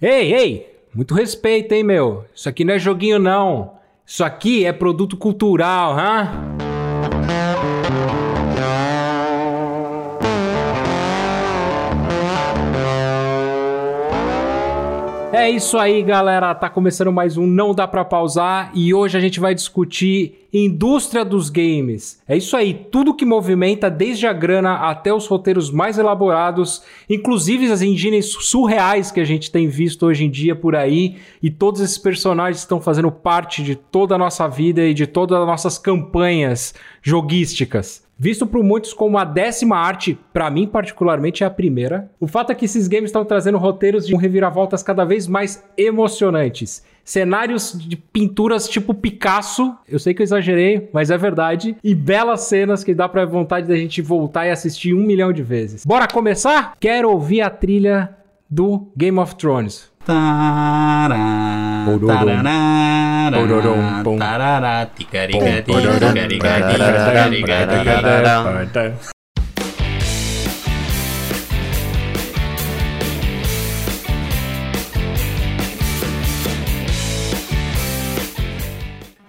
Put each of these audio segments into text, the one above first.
Ei, ei! Muito respeito, hein, meu? Isso aqui não é joguinho, não. Isso aqui é produto cultural, hã? É isso aí, galera. Tá começando mais um Não Dá Pra Pausar e hoje a gente vai discutir indústria dos games. É isso aí, tudo que movimenta desde a grana até os roteiros mais elaborados, inclusive as engines surreais que a gente tem visto hoje em dia por aí e todos esses personagens estão fazendo parte de toda a nossa vida e de todas as nossas campanhas joguísticas. Visto por muitos como a décima arte, para mim particularmente é a primeira. O fato é que esses games estão trazendo roteiros de reviravoltas cada vez mais emocionantes. Cenários de pinturas tipo Picasso, eu sei que eu exagerei, mas é verdade. E belas cenas que dá pra vontade da gente voltar e assistir um milhão de vezes. Bora começar? Quero ouvir a trilha do Game of Thrones.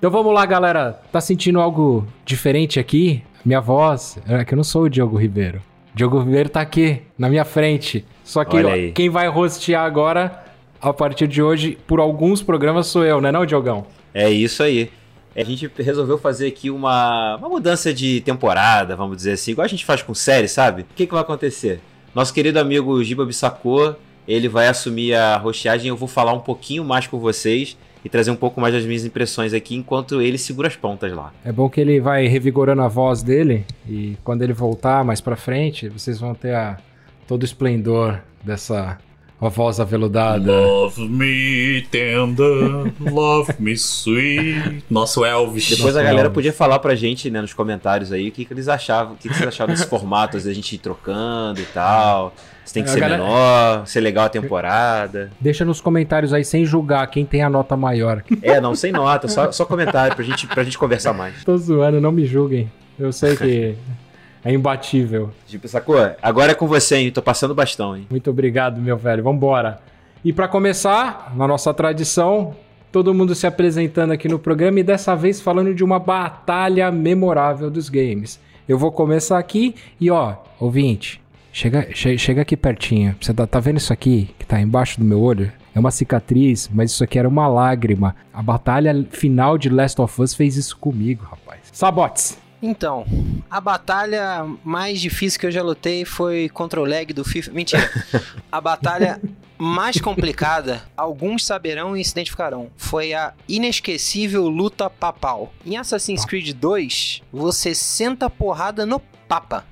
Então vamos lá, galera. Tá sentindo algo diferente aqui? Minha voz, é que eu não sou o Diogo Ribeiro. Diogo Ribeiro tá aqui, na minha frente. Só que quem vai rostear agora, a partir de hoje, por alguns programas, sou eu, né não, Diogão? É isso aí. A gente resolveu fazer aqui uma, uma mudança de temporada, vamos dizer assim, igual a gente faz com série, sabe? O que, que vai acontecer? Nosso querido amigo Giba Bissacô, ele vai assumir a rosteagem, eu vou falar um pouquinho mais com vocês e trazer um pouco mais das minhas impressões aqui enquanto ele segura as pontas lá. É bom que ele vai revigorando a voz dele e quando ele voltar mais para frente, vocês vão ter a, todo o esplendor dessa a voz aveludada. Love me tender, love me sweet. Nosso Elvis. Depois Nosso a galera Elvis. podia falar pra gente, né, nos comentários aí, o que, que eles achavam, o que, que vocês achavam desse formato, às vezes a gente ir trocando e tal. Se tem que A ser galera- menor, ser legal a temporada. Deixa nos comentários aí sem julgar quem tem a nota maior. É, não, sem nota, só, só comentário pra gente, pra gente conversar mais. Tô zoando, não me julguem. Eu sei que é imbatível. Tipo, sacou? Agora é com você, hein? Tô passando bastão, hein? Muito obrigado, meu velho. Vambora. E pra começar, na nossa tradição, todo mundo se apresentando aqui no programa e dessa vez falando de uma batalha memorável dos games. Eu vou começar aqui e ó, ouvinte, chega, che- chega aqui pertinho. Você tá, tá vendo isso aqui que tá embaixo do meu olho? É uma cicatriz, mas isso aqui era uma lágrima. A batalha final de Last of Us fez isso comigo, rapaz. Sabotes. Então, a batalha mais difícil que eu já lutei foi contra o lag do FIFA. Mentira. A batalha mais complicada, alguns saberão e se identificarão, foi a inesquecível luta papal. Em Assassin's Creed 2, você senta a porrada no papa.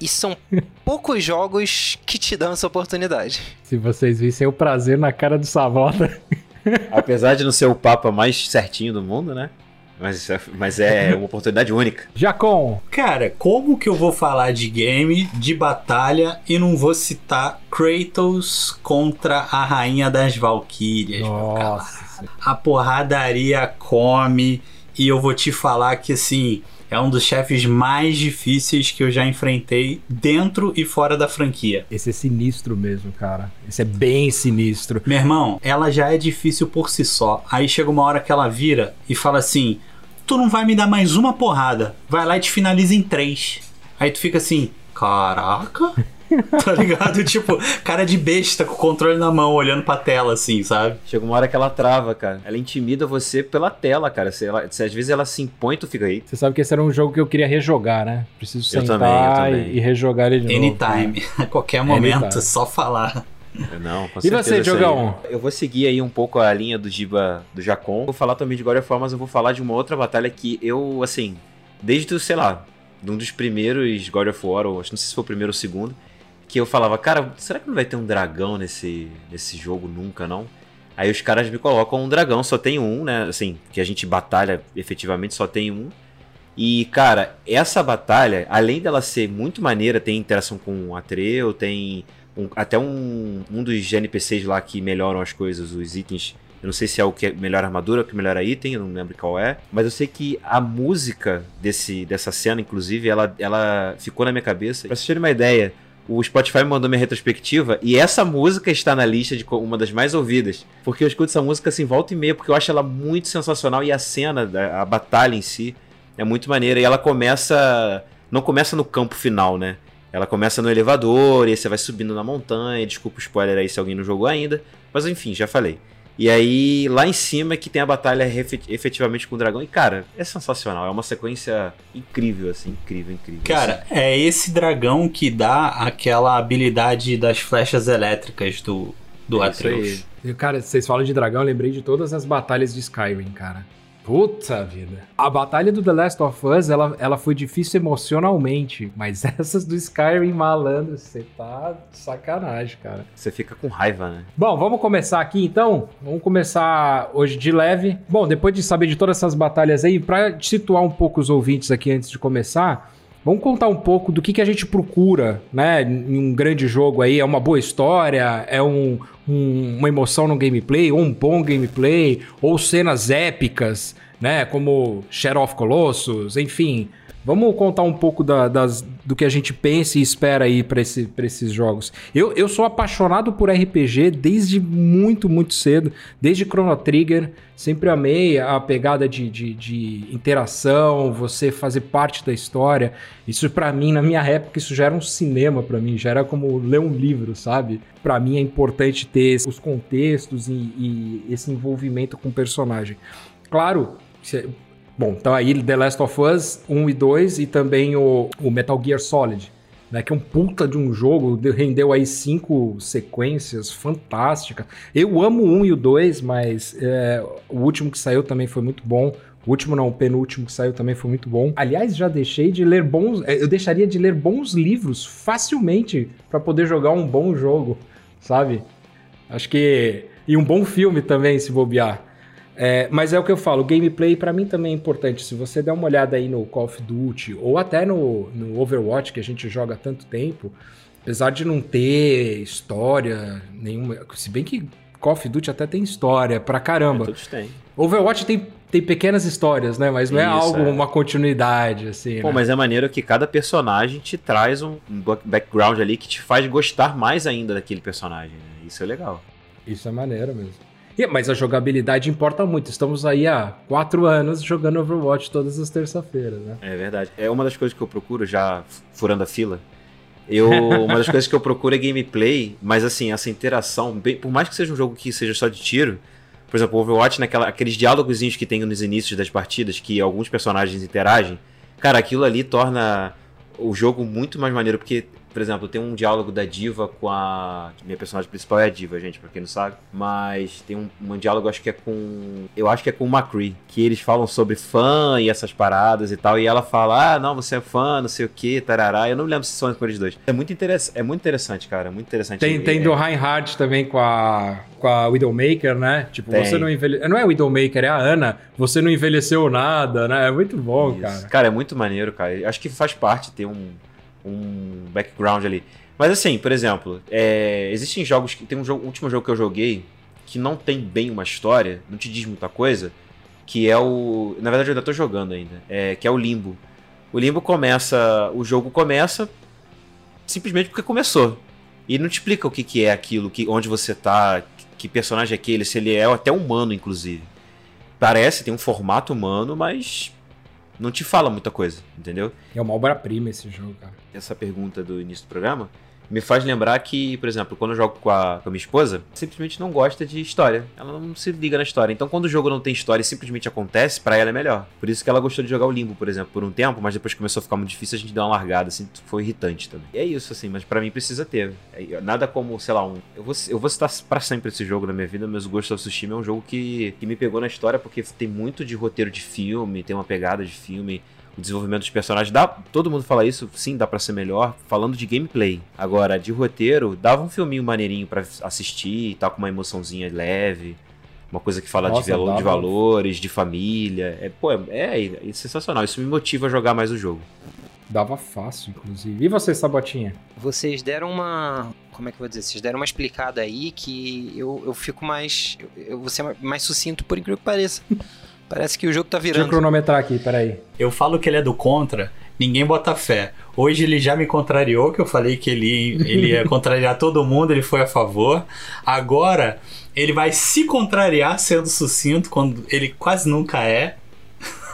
E são poucos jogos que te dão essa oportunidade. Se vocês vissem o prazer na cara do Sabota. Apesar de não ser o Papa mais certinho do mundo, né? Mas, mas é uma oportunidade única. Jacon, Cara, como que eu vou falar de game, de batalha e não vou citar Kratos contra a Rainha das Valquírias? meu Nossa. camarada? A porradaria come e eu vou te falar que assim. É um dos chefes mais difíceis que eu já enfrentei dentro e fora da franquia. Esse é sinistro mesmo, cara. Esse é bem sinistro. Meu irmão, ela já é difícil por si só. Aí chega uma hora que ela vira e fala assim: Tu não vai me dar mais uma porrada. Vai lá e te finaliza em três. Aí tu fica assim: Caraca. tá ligado? Tipo, cara de besta com o controle na mão, olhando pra tela assim, sabe? Chega uma hora que ela trava, cara. Ela intimida você pela tela, cara. Se, ela- se às vezes ela se impõe, tu fica aí. Você sabe que esse era um jogo que eu queria rejogar, né? Preciso Eu sentar também, eu também. E, e rejogar ele de novo. Anytime. A qualquer momento, Anytime. só falar. Não, com E você. Diogão? Eu vou seguir aí um pouco a linha do Giba do Jacon. Vou falar também de God of War, mas eu vou falar de uma outra batalha que eu, assim, desde, sei lá, de um dos primeiros God of War, ou acho não sei se foi o primeiro ou o segundo, que eu falava, cara, será que não vai ter um dragão nesse, nesse jogo nunca, não? Aí os caras me colocam um dragão, só tem um, né? Assim, que a gente batalha efetivamente só tem um. E, cara, essa batalha, além dela ser muito maneira, tem interação com o Atreu, tem um- até um, um dos NPCs lá que melhoram as coisas, os itens. Eu não sei se é o que melhora armadura o que melhora item, eu não lembro qual é. Mas eu sei que a música desse, dessa cena, inclusive, ela, ela ficou na minha cabeça. Pra vocês terem uma ideia, o Spotify mandou minha retrospectiva e essa música está na lista de uma das mais ouvidas. Porque eu escuto essa música assim, volta e meia, porque eu acho ela muito sensacional e a cena, a batalha em si, é muito maneira. E ela começa. Não começa no campo final, né? Ela começa no elevador, e você vai subindo na montanha. Desculpa o spoiler aí se alguém não jogou ainda. Mas enfim, já falei. E aí, lá em cima é que tem a batalha efetivamente com o dragão. E, cara, é sensacional. É uma sequência incrível, assim. Incrível, incrível. Cara, assim. é esse dragão que dá aquela habilidade das flechas elétricas do, do é Atreus. Cara, vocês falam de dragão, eu lembrei de todas as batalhas de Skyrim, cara. Puta vida. A batalha do The Last of Us, ela, ela foi difícil emocionalmente, mas essas do Skyrim, malandro, você tá de sacanagem, cara. Você fica com raiva, né? Bom, vamos começar aqui então? Vamos começar hoje de leve. Bom, depois de saber de todas essas batalhas aí, pra situar um pouco os ouvintes aqui antes de começar, Vamos contar um pouco do que, que a gente procura, né, em um grande jogo aí. É uma boa história, é um, um, uma emoção no gameplay, ou um bom gameplay, ou cenas épicas, né, como Shadow of Colossus, enfim. Vamos contar um pouco da, das, do que a gente pensa e espera aí para esse, esses jogos. Eu, eu sou apaixonado por RPG desde muito, muito cedo, desde Chrono Trigger. Sempre amei a pegada de, de, de interação, você fazer parte da história. Isso para mim, na minha época, isso já era um cinema para mim, já era como ler um livro, sabe? Para mim é importante ter os contextos e, e esse envolvimento com o personagem. Claro, Bom, então aí The Last of Us 1 e 2 e também o, o Metal Gear Solid, né, que é um puta de um jogo, rendeu aí cinco sequências fantásticas. Eu amo o 1 e o 2, mas é, o último que saiu também foi muito bom. O último não, o penúltimo que saiu também foi muito bom. Aliás, já deixei de ler bons, é, eu deixaria de ler bons livros facilmente para poder jogar um bom jogo, sabe? Acho que e um bom filme também se bobear. É, mas é o que eu falo, gameplay para mim também é importante. Se você der uma olhada aí no Call of Duty ou até no, no Overwatch, que a gente joga há tanto tempo, apesar de não ter história nenhuma, se bem que Call of Duty até tem história pra caramba. É, todos têm. Overwatch tem, tem pequenas histórias, né? Mas não é algo, é. uma continuidade, assim. Pô, né? mas é maneiro que cada personagem te traz um background ali que te faz gostar mais ainda daquele personagem. Né? Isso é legal. Isso é maneiro mesmo. E, mas a jogabilidade importa muito. Estamos aí há quatro anos jogando Overwatch todas as terças-feiras, né? É verdade. É uma das coisas que eu procuro, já furando a fila. Eu, uma das coisas que eu procuro é gameplay, mas assim, essa interação, bem, por mais que seja um jogo que seja só de tiro, por exemplo, Overwatch, naquela, aqueles diálogos que tem nos inícios das partidas, que alguns personagens interagem, cara, aquilo ali torna o jogo muito mais maneiro, porque por exemplo, tem um diálogo da Diva com a. Minha personagem principal é a Diva, gente, pra quem não sabe. Mas tem um, um diálogo, acho que é com. Eu acho que é com o McCree. Que eles falam sobre fã e essas paradas e tal. E ela fala: Ah, não, você é fã, não sei o que, tarará. Eu não me lembro se são eles dois. É muito, interess... é muito interessante, cara. É muito interessante. Tem, tem do Reinhardt também com a. Com a Widowmaker, né? Tipo, tem. você não envelheceu. Não é Widowmaker, é a Ana. Você não envelheceu nada, né? É muito bom, Isso. cara. Cara, é muito maneiro, cara. Acho que faz parte ter um um background ali. Mas assim, por exemplo, é, existem jogos que. Tem um jogo, último jogo que eu joguei que não tem bem uma história, não te diz muita coisa, que é o. Na verdade, eu ainda tô jogando ainda. É, que é o Limbo. O Limbo começa. O jogo começa simplesmente porque começou. E não te explica o que, que é aquilo, que, onde você tá, que personagem é aquele, se ele é até humano, inclusive. Parece, tem um formato humano, mas não te fala muita coisa, entendeu? É uma obra-prima esse jogo, cara. Essa pergunta do início do programa me faz lembrar que, por exemplo, quando eu jogo com a, com a minha esposa, simplesmente não gosta de história. Ela não se liga na história. Então, quando o jogo não tem história e simplesmente acontece, para ela é melhor. Por isso que ela gostou de jogar o Limbo, por exemplo, por um tempo, mas depois começou a ficar muito difícil, a gente deu uma largada, assim, foi irritante também. E é isso, assim, mas para mim precisa ter. É, nada como, sei lá, um. Eu vou, eu vou citar para sempre esse jogo na minha vida, mas o Ghost of Tsushima é um jogo que, que me pegou na história porque tem muito de roteiro de filme, tem uma pegada de filme o desenvolvimento dos personagens. Dá, todo mundo fala isso, sim, dá para ser melhor, falando de gameplay. Agora, de roteiro, dava um filminho maneirinho para assistir e tal, com uma emoçãozinha leve. Uma coisa que fala Nossa, de, de, valores, de família. É, pô, é, é, é, sensacional. Isso me motiva a jogar mais o jogo. Dava fácil, inclusive. E você, Sabotinha? Vocês deram uma. Como é que eu vou dizer? Vocês deram uma explicada aí que eu, eu fico mais. Eu, eu vou ser mais sucinto, por incrível que pareça. Parece que o jogo tá virando. Deixa eu cronometrar aqui, peraí. Eu falo que ele é do contra, ninguém bota fé. Hoje ele já me contrariou, que eu falei que ele, ele ia contrariar todo mundo, ele foi a favor. Agora, ele vai se contrariar sendo sucinto, quando ele quase nunca é.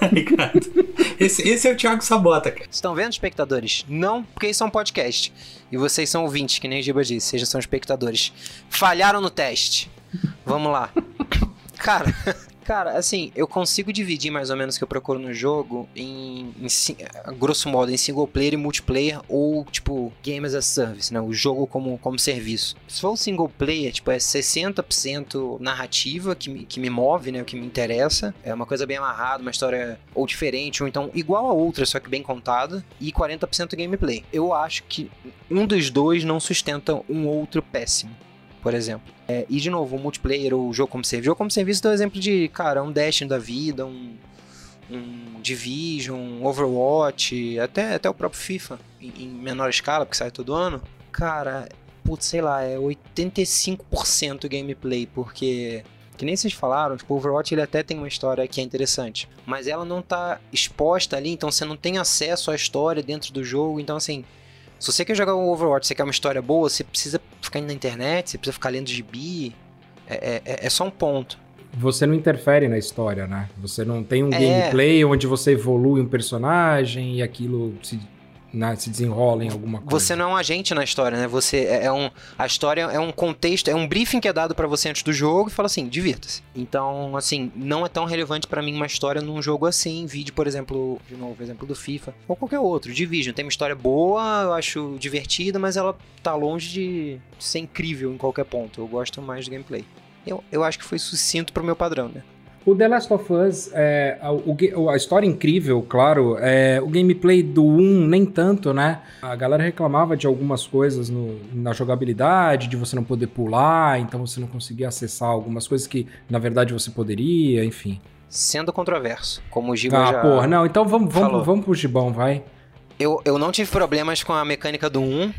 esse, esse é o Thiago Sabota, cara. Estão vendo, espectadores? Não, porque isso é um podcast. E vocês são ouvintes, que nem o Giba disse, vocês são espectadores. Falharam no teste. Vamos lá. Cara, Cara, assim, eu consigo dividir mais ou menos o que eu procuro no jogo em, em, grosso modo, em single player e multiplayer ou, tipo, game as a service, né? O jogo como, como serviço. Se for um single player, tipo, é 60% narrativa que me, que me move, né? O que me interessa. É uma coisa bem amarrada, uma história ou diferente, ou então igual a outra, só que bem contada. E 40% gameplay. Eu acho que um dos dois não sustenta um outro péssimo por exemplo. É, e de novo, o multiplayer ou o jogo como serviço. Jogo como serviço dá o exemplo de, cara, um Destiny da vida, um, um Division, um Overwatch, até, até o próprio FIFA, em, em menor escala, porque sai todo ano. Cara, putz, sei lá, é 85% gameplay, porque que nem vocês falaram, tipo, o Overwatch ele até tem uma história que é interessante, mas ela não tá exposta ali, então você não tem acesso à história dentro do jogo, então assim, se você quer jogar o Overwatch, você quer uma história boa, você precisa ficar indo na internet, você precisa ficar lendo gibi. É, é, é só um ponto. Você não interfere na história, né? Você não tem um é... gameplay onde você evolui um personagem e aquilo se né, se desenrola em alguma coisa. Você não é um agente na história, né? Você é, é um a história é um contexto, é um briefing que é dado para você antes do jogo e fala assim, divirta-se. Então, assim, não é tão relevante para mim uma história num jogo assim, vídeo, por exemplo, de novo, exemplo do FIFA ou qualquer outro. Division tem uma história boa, eu acho divertida, mas ela tá longe de ser incrível em qualquer ponto. Eu gosto mais do gameplay. Eu, eu acho que foi sucinto pro meu padrão, né? O The Last of Us, é, a, a, história incrível, claro, é, o gameplay do 1 nem tanto, né? A galera reclamava de algumas coisas no, na jogabilidade, de você não poder pular, então você não conseguia acessar algumas coisas que, na verdade, você poderia, enfim. Sendo controverso, como o Giba ah, já porra, não, então vamos, vamos, vamos pro Gibão, vai. Eu, eu não tive problemas com a mecânica do 1,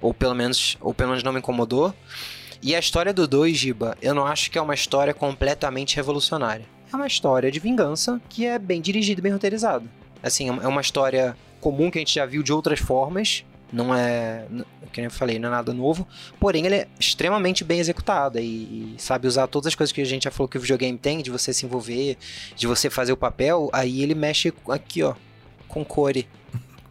ou pelo menos, ou pelo menos não me incomodou. E a história do 2, Giba, eu não acho que é uma história completamente revolucionária. É uma história de vingança que é bem dirigida e bem roteirizada. Assim, é uma história comum que a gente já viu de outras formas. Não é, como eu falei, não é nada novo. Porém, ela é extremamente bem executada e, e sabe usar todas as coisas que a gente já falou que o videogame tem, de você se envolver, de você fazer o papel. Aí ele mexe aqui, ó, com core.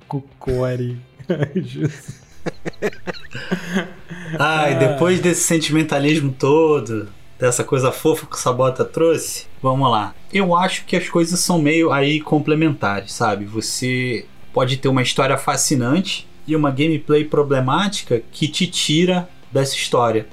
com core. Ai, depois desse sentimentalismo todo, dessa coisa fofa que o Sabota trouxe, vamos lá. Eu acho que as coisas são meio aí complementares, sabe? Você pode ter uma história fascinante e uma gameplay problemática que te tira dessa história.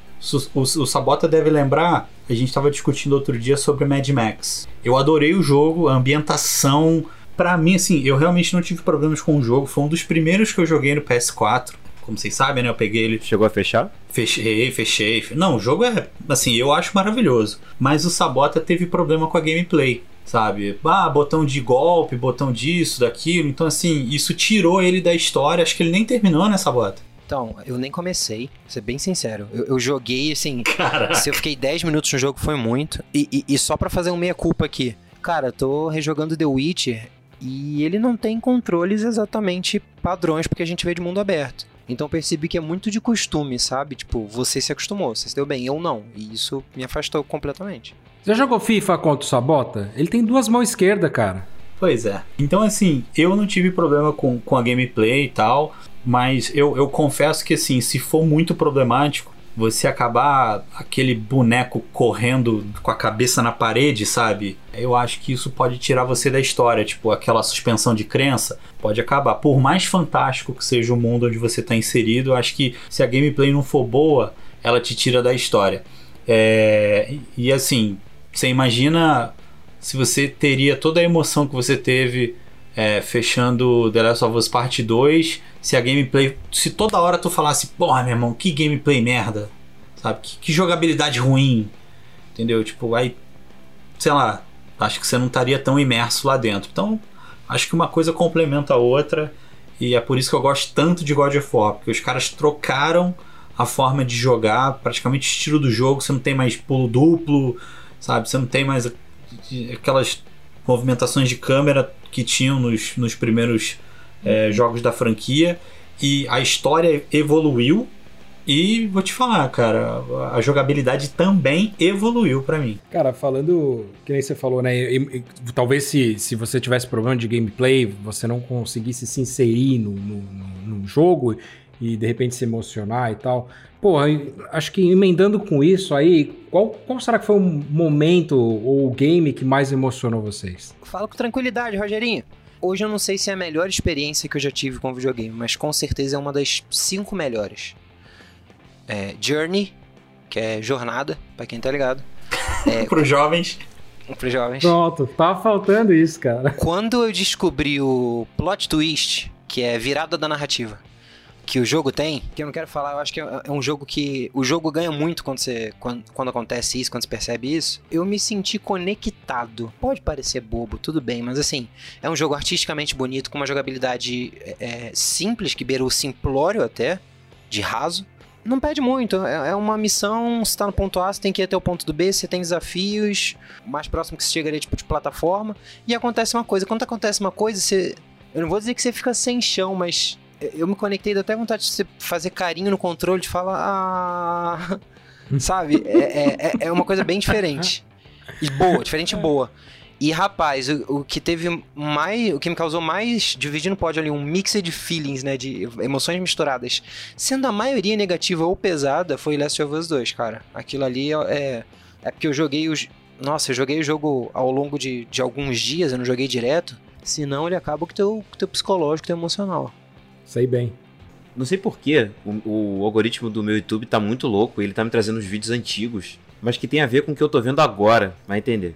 O, o, o Sabota deve lembrar, a gente estava discutindo outro dia sobre Mad Max. Eu adorei o jogo, a ambientação. Pra mim, assim, eu realmente não tive problemas com o jogo. Foi um dos primeiros que eu joguei no PS4 como vocês sabem, né? Eu peguei ele. Chegou a fechar? Fechei, fechei. Não, o jogo é, assim, eu acho maravilhoso. Mas o Sabota teve problema com a gameplay sabe? Ah, botão de golpe, botão disso, daquilo. Então, assim, isso tirou ele da história. Acho que ele nem terminou nessa bota. Então, eu nem comecei, vou ser bem sincero. Eu, eu joguei, assim. Caraca. Se eu fiquei 10 minutos no jogo, foi muito. E, e, e só para fazer um meia-culpa aqui. Cara, tô rejogando The Witcher e ele não tem controles exatamente padrões porque a gente vê de mundo aberto. Então percebi que é muito de costume, sabe? Tipo, você se acostumou, você se deu bem, eu não. E isso me afastou completamente. Já jogou FIFA contra o Sabota? Ele tem duas mãos esquerdas, cara. Pois é. Então, assim, eu não tive problema com, com a gameplay e tal, mas eu, eu confesso que, assim, se for muito problemático, você acabar aquele boneco correndo com a cabeça na parede, sabe? Eu acho que isso pode tirar você da história, tipo, aquela suspensão de crença pode acabar. Por mais fantástico que seja o mundo onde você está inserido, eu acho que se a gameplay não for boa, ela te tira da história. É... E assim, você imagina se você teria toda a emoção que você teve é, fechando The Last of Us Part 2, se a gameplay. Se toda hora tu falasse, porra, meu irmão, que gameplay merda. Sabe? Que, que jogabilidade ruim. Entendeu? Tipo, aí. Sei lá. Acho que você não estaria tão imerso lá dentro. Então, acho que uma coisa complementa a outra. E é por isso que eu gosto tanto de God of War. Porque os caras trocaram a forma de jogar, praticamente o estilo do jogo. Você não tem mais pulo duplo, sabe? Você não tem mais aquelas movimentações de câmera que tinham nos, nos primeiros é, jogos da franquia e a história evoluiu. E vou te falar, cara, a jogabilidade também evoluiu pra mim. Cara, falando, que nem você falou, né? e- e- talvez se, se você tivesse problema de gameplay, você não conseguisse se inserir no, no- no jogo e de repente se emocionar e tal. Porra, acho que emendando com isso aí, qual, qual será que foi o momento ou o game que mais emocionou vocês? Fala com tranquilidade, Rogerinho. Hoje eu não sei se é a melhor experiência que eu já tive com videogame, mas com certeza é uma das cinco melhores. É Journey, que é jornada, pra quem tá ligado, Pros jovens, pros jovens. Pronto, tava faltando isso, cara. Quando eu descobri o plot twist, que é virada da narrativa, que o jogo tem, que eu não quero falar, eu acho que é é um jogo que. O jogo ganha muito quando, você, quando, quando acontece isso, quando você percebe isso. Eu me senti conectado. Pode parecer bobo, tudo bem, mas assim, é um jogo artisticamente bonito, com uma jogabilidade é, é, simples, que beira o simplório até, de raso. Não pede muito, é é uma missão, você tá no ponto A, você tem que ir até o ponto do B, você tem desafios, o mais próximo que você chega ali é tipo de plataforma, e acontece uma coisa. Quando acontece uma coisa, você. Eu não vou dizer que você fica sem chão, mas eu me conectei, deu até vontade de você fazer carinho no controle, de falar. Ah. Sabe? É, é, é- é uma coisa bem diferente. E boa, diferente e boa. E rapaz, o, o que teve mais. O que me causou mais. Dividindo pode ali um mix de feelings, né? De emoções misturadas. Sendo a maioria negativa ou pesada, foi Last of Us 2, cara. Aquilo ali é. É porque eu joguei os. Nossa, eu joguei o jogo ao longo de, de alguns dias, eu não joguei direto. Senão ele acaba com o teu, com o teu psicológico, teu emocional. Sei bem. Não sei porquê, o, o algoritmo do meu YouTube tá muito louco, ele tá me trazendo os vídeos antigos, mas que tem a ver com o que eu tô vendo agora, vai entender.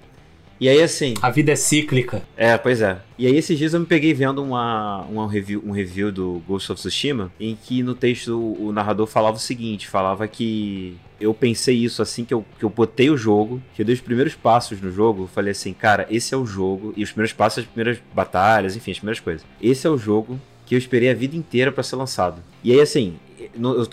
E aí assim, a vida é cíclica. é, pois é. E aí esses dias eu me peguei vendo uma, uma review, um review do Ghost of Tsushima, em que no texto o, o narrador falava o seguinte, falava que eu pensei isso assim que eu, que eu botei o jogo, que eu dei os primeiros passos no jogo, falei assim, cara, esse é o jogo, e os primeiros passos, as primeiras batalhas, enfim, as primeiras coisas. Esse é o jogo que eu esperei a vida inteira pra ser lançado. E aí, assim,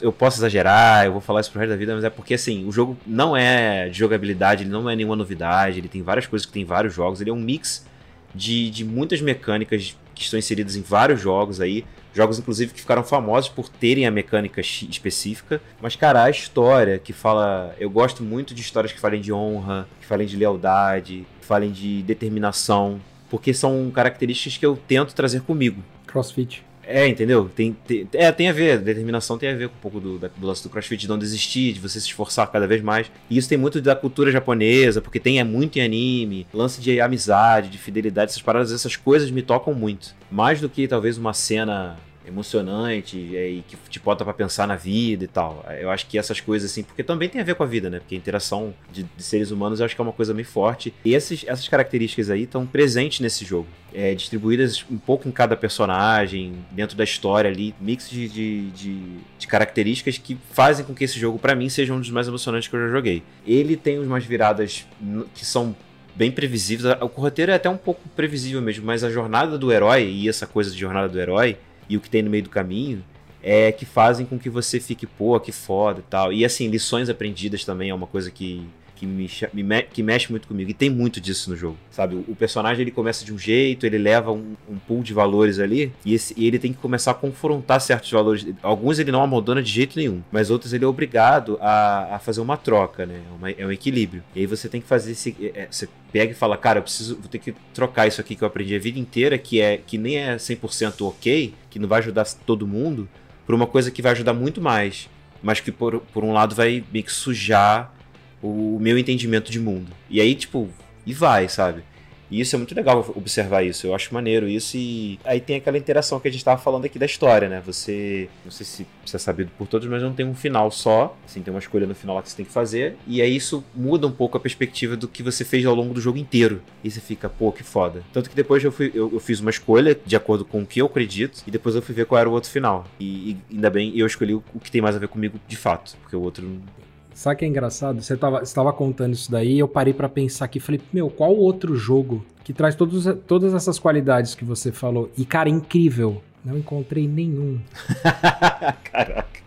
eu, posso exagerar, eu vou falar isso pro resto da vida, mas é porque, assim, o jogo não é de jogabilidade, ele não é nenhuma novidade, ele tem várias coisas que tem em vários jogos, ele é um mix de, de muitas mecânicas que estão inseridas em vários jogos aí. Jogos, inclusive, que ficaram famosos por terem a mecânica específica. Mas, cara, a história que fala. Eu gosto muito de histórias que falem de honra, que falem de lealdade, que falem de determinação. Porque são características que eu tento trazer comigo. Crossfit. É, entendeu? Tem, tem- é, tem a ver, determinação tem a ver com um pouco do, da- do lance do crossfit, de não desistir, de você se esforçar cada vez mais. E isso tem muito da cultura japonesa, porque tem é muito em anime, lance de amizade, de fidelidade, essas paradas, essas coisas me tocam muito. Mais do que talvez uma cena emocionante é, e que te bota pra pensar na vida e tal. Eu acho que essas coisas assim, porque também tem a ver com a vida, né? Porque a interação de, de seres humanos eu acho que é uma coisa meio forte. E esses, essas características aí estão presentes nesse jogo é, distribuídas um pouco em cada personagem, dentro da história ali, mix de, de, de, de características que fazem com que esse jogo, pra mim, seja um dos mais emocionantes que eu já joguei. Ele tem umas viradas que são bem previsíveis. O roteiro é até um pouco previsível mesmo, mas a jornada do herói e essa coisa de jornada do herói e o que tem no meio do caminho é que fazem com que você fique, pô, que foda e tal. E assim, lições aprendidas também é uma coisa que, que, me, me que mexe muito comigo. E tem muito disso no jogo, sabe? O, personagem ele começa de um jeito, ele leva um, um pool de valores ali, e, esse- e ele tem que começar a confrontar certos valores. Alguns ele não abandona de jeito nenhum, mas outros ele é obrigado a, a fazer uma troca, né? É uma- é um equilíbrio. E aí você tem que fazer esse. é, você pega e fala, cara, eu preciso, vou ter que trocar isso aqui que eu aprendi a vida inteira, que é que nem é 100% ok, que não vai ajudar todo mundo, por uma coisa que vai ajudar muito mais, mas que por, por um lado vai meio que sujar o meu entendimento de mundo. E aí, tipo, e vai, sabe? E isso é muito legal observar isso, eu acho maneiro isso e aí tem aquela interação que a gente tava falando aqui da história, né? Você, não sei se isso é sabido por todos, mas não tem um final só, assim, tem uma escolha no final lá que você tem que fazer e aí isso muda um pouco a perspectiva do que você fez ao longo do jogo inteiro. E você fica, pô, que foda. Tanto que depois eu, fui, eu, eu fiz uma escolha de acordo com o que eu acredito e depois eu fui ver qual era o outro final. E, e ainda bem eu escolhi o o que tem mais a ver comigo de fato, porque o outro não- Sabe o que é engraçado? Você tava, você tava contando isso daí e eu parei pra pensar aqui. Falei, meu, qual outro jogo que traz todos, todas essas qualidades que você falou? E, cara, incrível. Não encontrei nenhum. Caraca.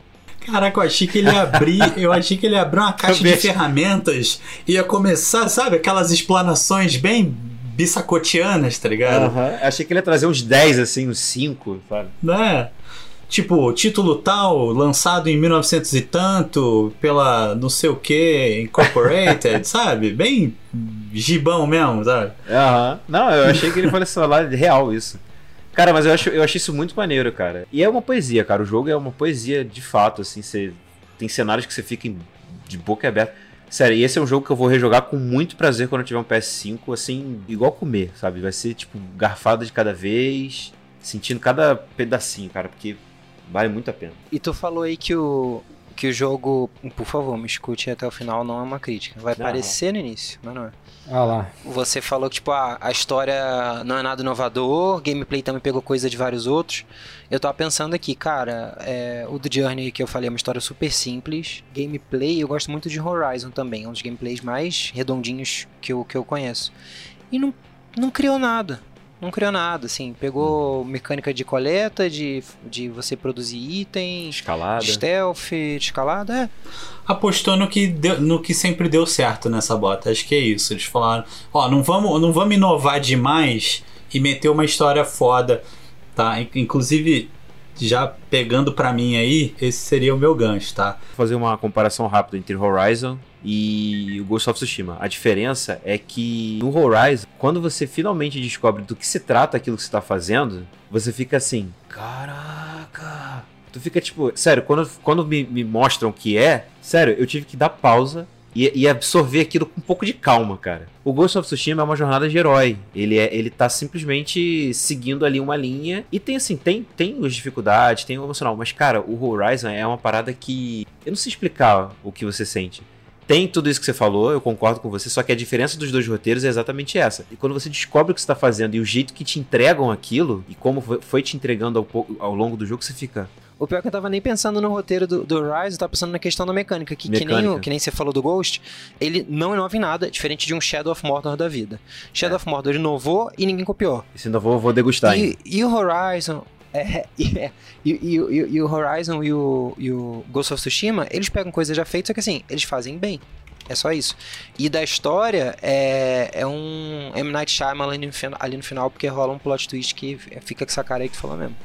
Caraca, eu achei que ele ia abrir, eu achei que ele ia abrir uma caixa Também de ferramentas e ia começar, sabe, aquelas explanações bem bissacotianas, tá ligado? Aham. Achei que ele ia trazer uns 10, assim, uns 5, sabe? Né? Tipo, título tal, lançado em 1900 e tanto, pela não sei o que, Incorporated, sabe? Bem gibão mesmo, sabe? Aham. Não, eu achei que ele fosse falar de real isso. Cara, mas eu, acho, eu achei isso muito maneiro, cara. E é uma poesia, cara. O jogo é uma poesia de fato, assim. Você, tem cenários que você fica de boca aberta. Sério, e esse é um jogo que eu vou rejogar com muito prazer quando eu tiver um PS5, assim, igual comer, sabe? Vai ser, tipo, garfada de cada vez, sentindo cada pedacinho, cara, porque vale muito a pena. E tu falou aí que o, que o jogo, por favor, me escute até o final, não é uma crítica. Vai Não. parecer no início, mas não é. Ah lá. Você falou que, tipo, a, a história não é nada inovador, gameplay também pegou coisa de vários outros. Eu tava pensando aqui, cara, é, o The Journey que eu falei é uma história super simples. Gameplay, eu gosto muito de Horizon também, é um dos gameplays mais redondinhos que eu, que eu conheço. E não, não criou nada. Não criou nada, assim. Pegou mecânica de coleta, de, de você produzir itens, Escalada. stealth, de escalada, é. Apostou no que, deu- no que sempre deu certo nessa bota. Acho que é isso. Eles falaram: ó, não vamos, não vamos inovar demais e meter uma história foda, tá? In- Inclusive, já pegando pra mim aí, esse seria o meu gancho, tá? Vou fazer uma comparação rápida entre Horizon e o Ghost of Tsushima. A diferença é que no Horizon, quando você finalmente descobre do que se trata aquilo que você tá fazendo, você fica assim, caraca. Tu fica tipo, sério, quando, quando me, me mostram o que é, sério, eu tive que dar pausa e, absorver aquilo com um pouco de calma, cara. O Ghost of Tsushima é uma jornada de herói. Ele, é, ele tá simplesmente seguindo ali uma linha. E tem assim, tem, tem as dificuldades, tem o emocional. Mas, cara, o Horizon é uma parada que. Eu não sei explicar o que você sente. Tem tudo isso que você falou, eu concordo com você, só que a diferença dos dois roteiros é exatamente essa. E quando você descobre o que você está fazendo e o jeito que te entregam aquilo, e como foi- te entregando ao, ao longo do jogo, você fica. O pior é que eu tava nem pensando no roteiro do, do Rise, eu tava pensando na questão da mecânica, que, que, nem, Mecânica. o- que nem você falou do Ghost, ele não inova em nada, diferente de um Shadow of Mordor da vida. Shadow É. of Mordor inovou e ninguém copiou. Isso ainda vou, vou degustar. E, e o Horizon. É, e, é, e, e- e- e o Horizon e o, e o Ghost of Tsushima, eles pegam coisas já feitas, só que assim, eles fazem bem. É só isso. E da história, é, é um M. Night Shyamalan ali no, final, porque rola um plot twist que fica com essa cara aí que tu falou mesmo.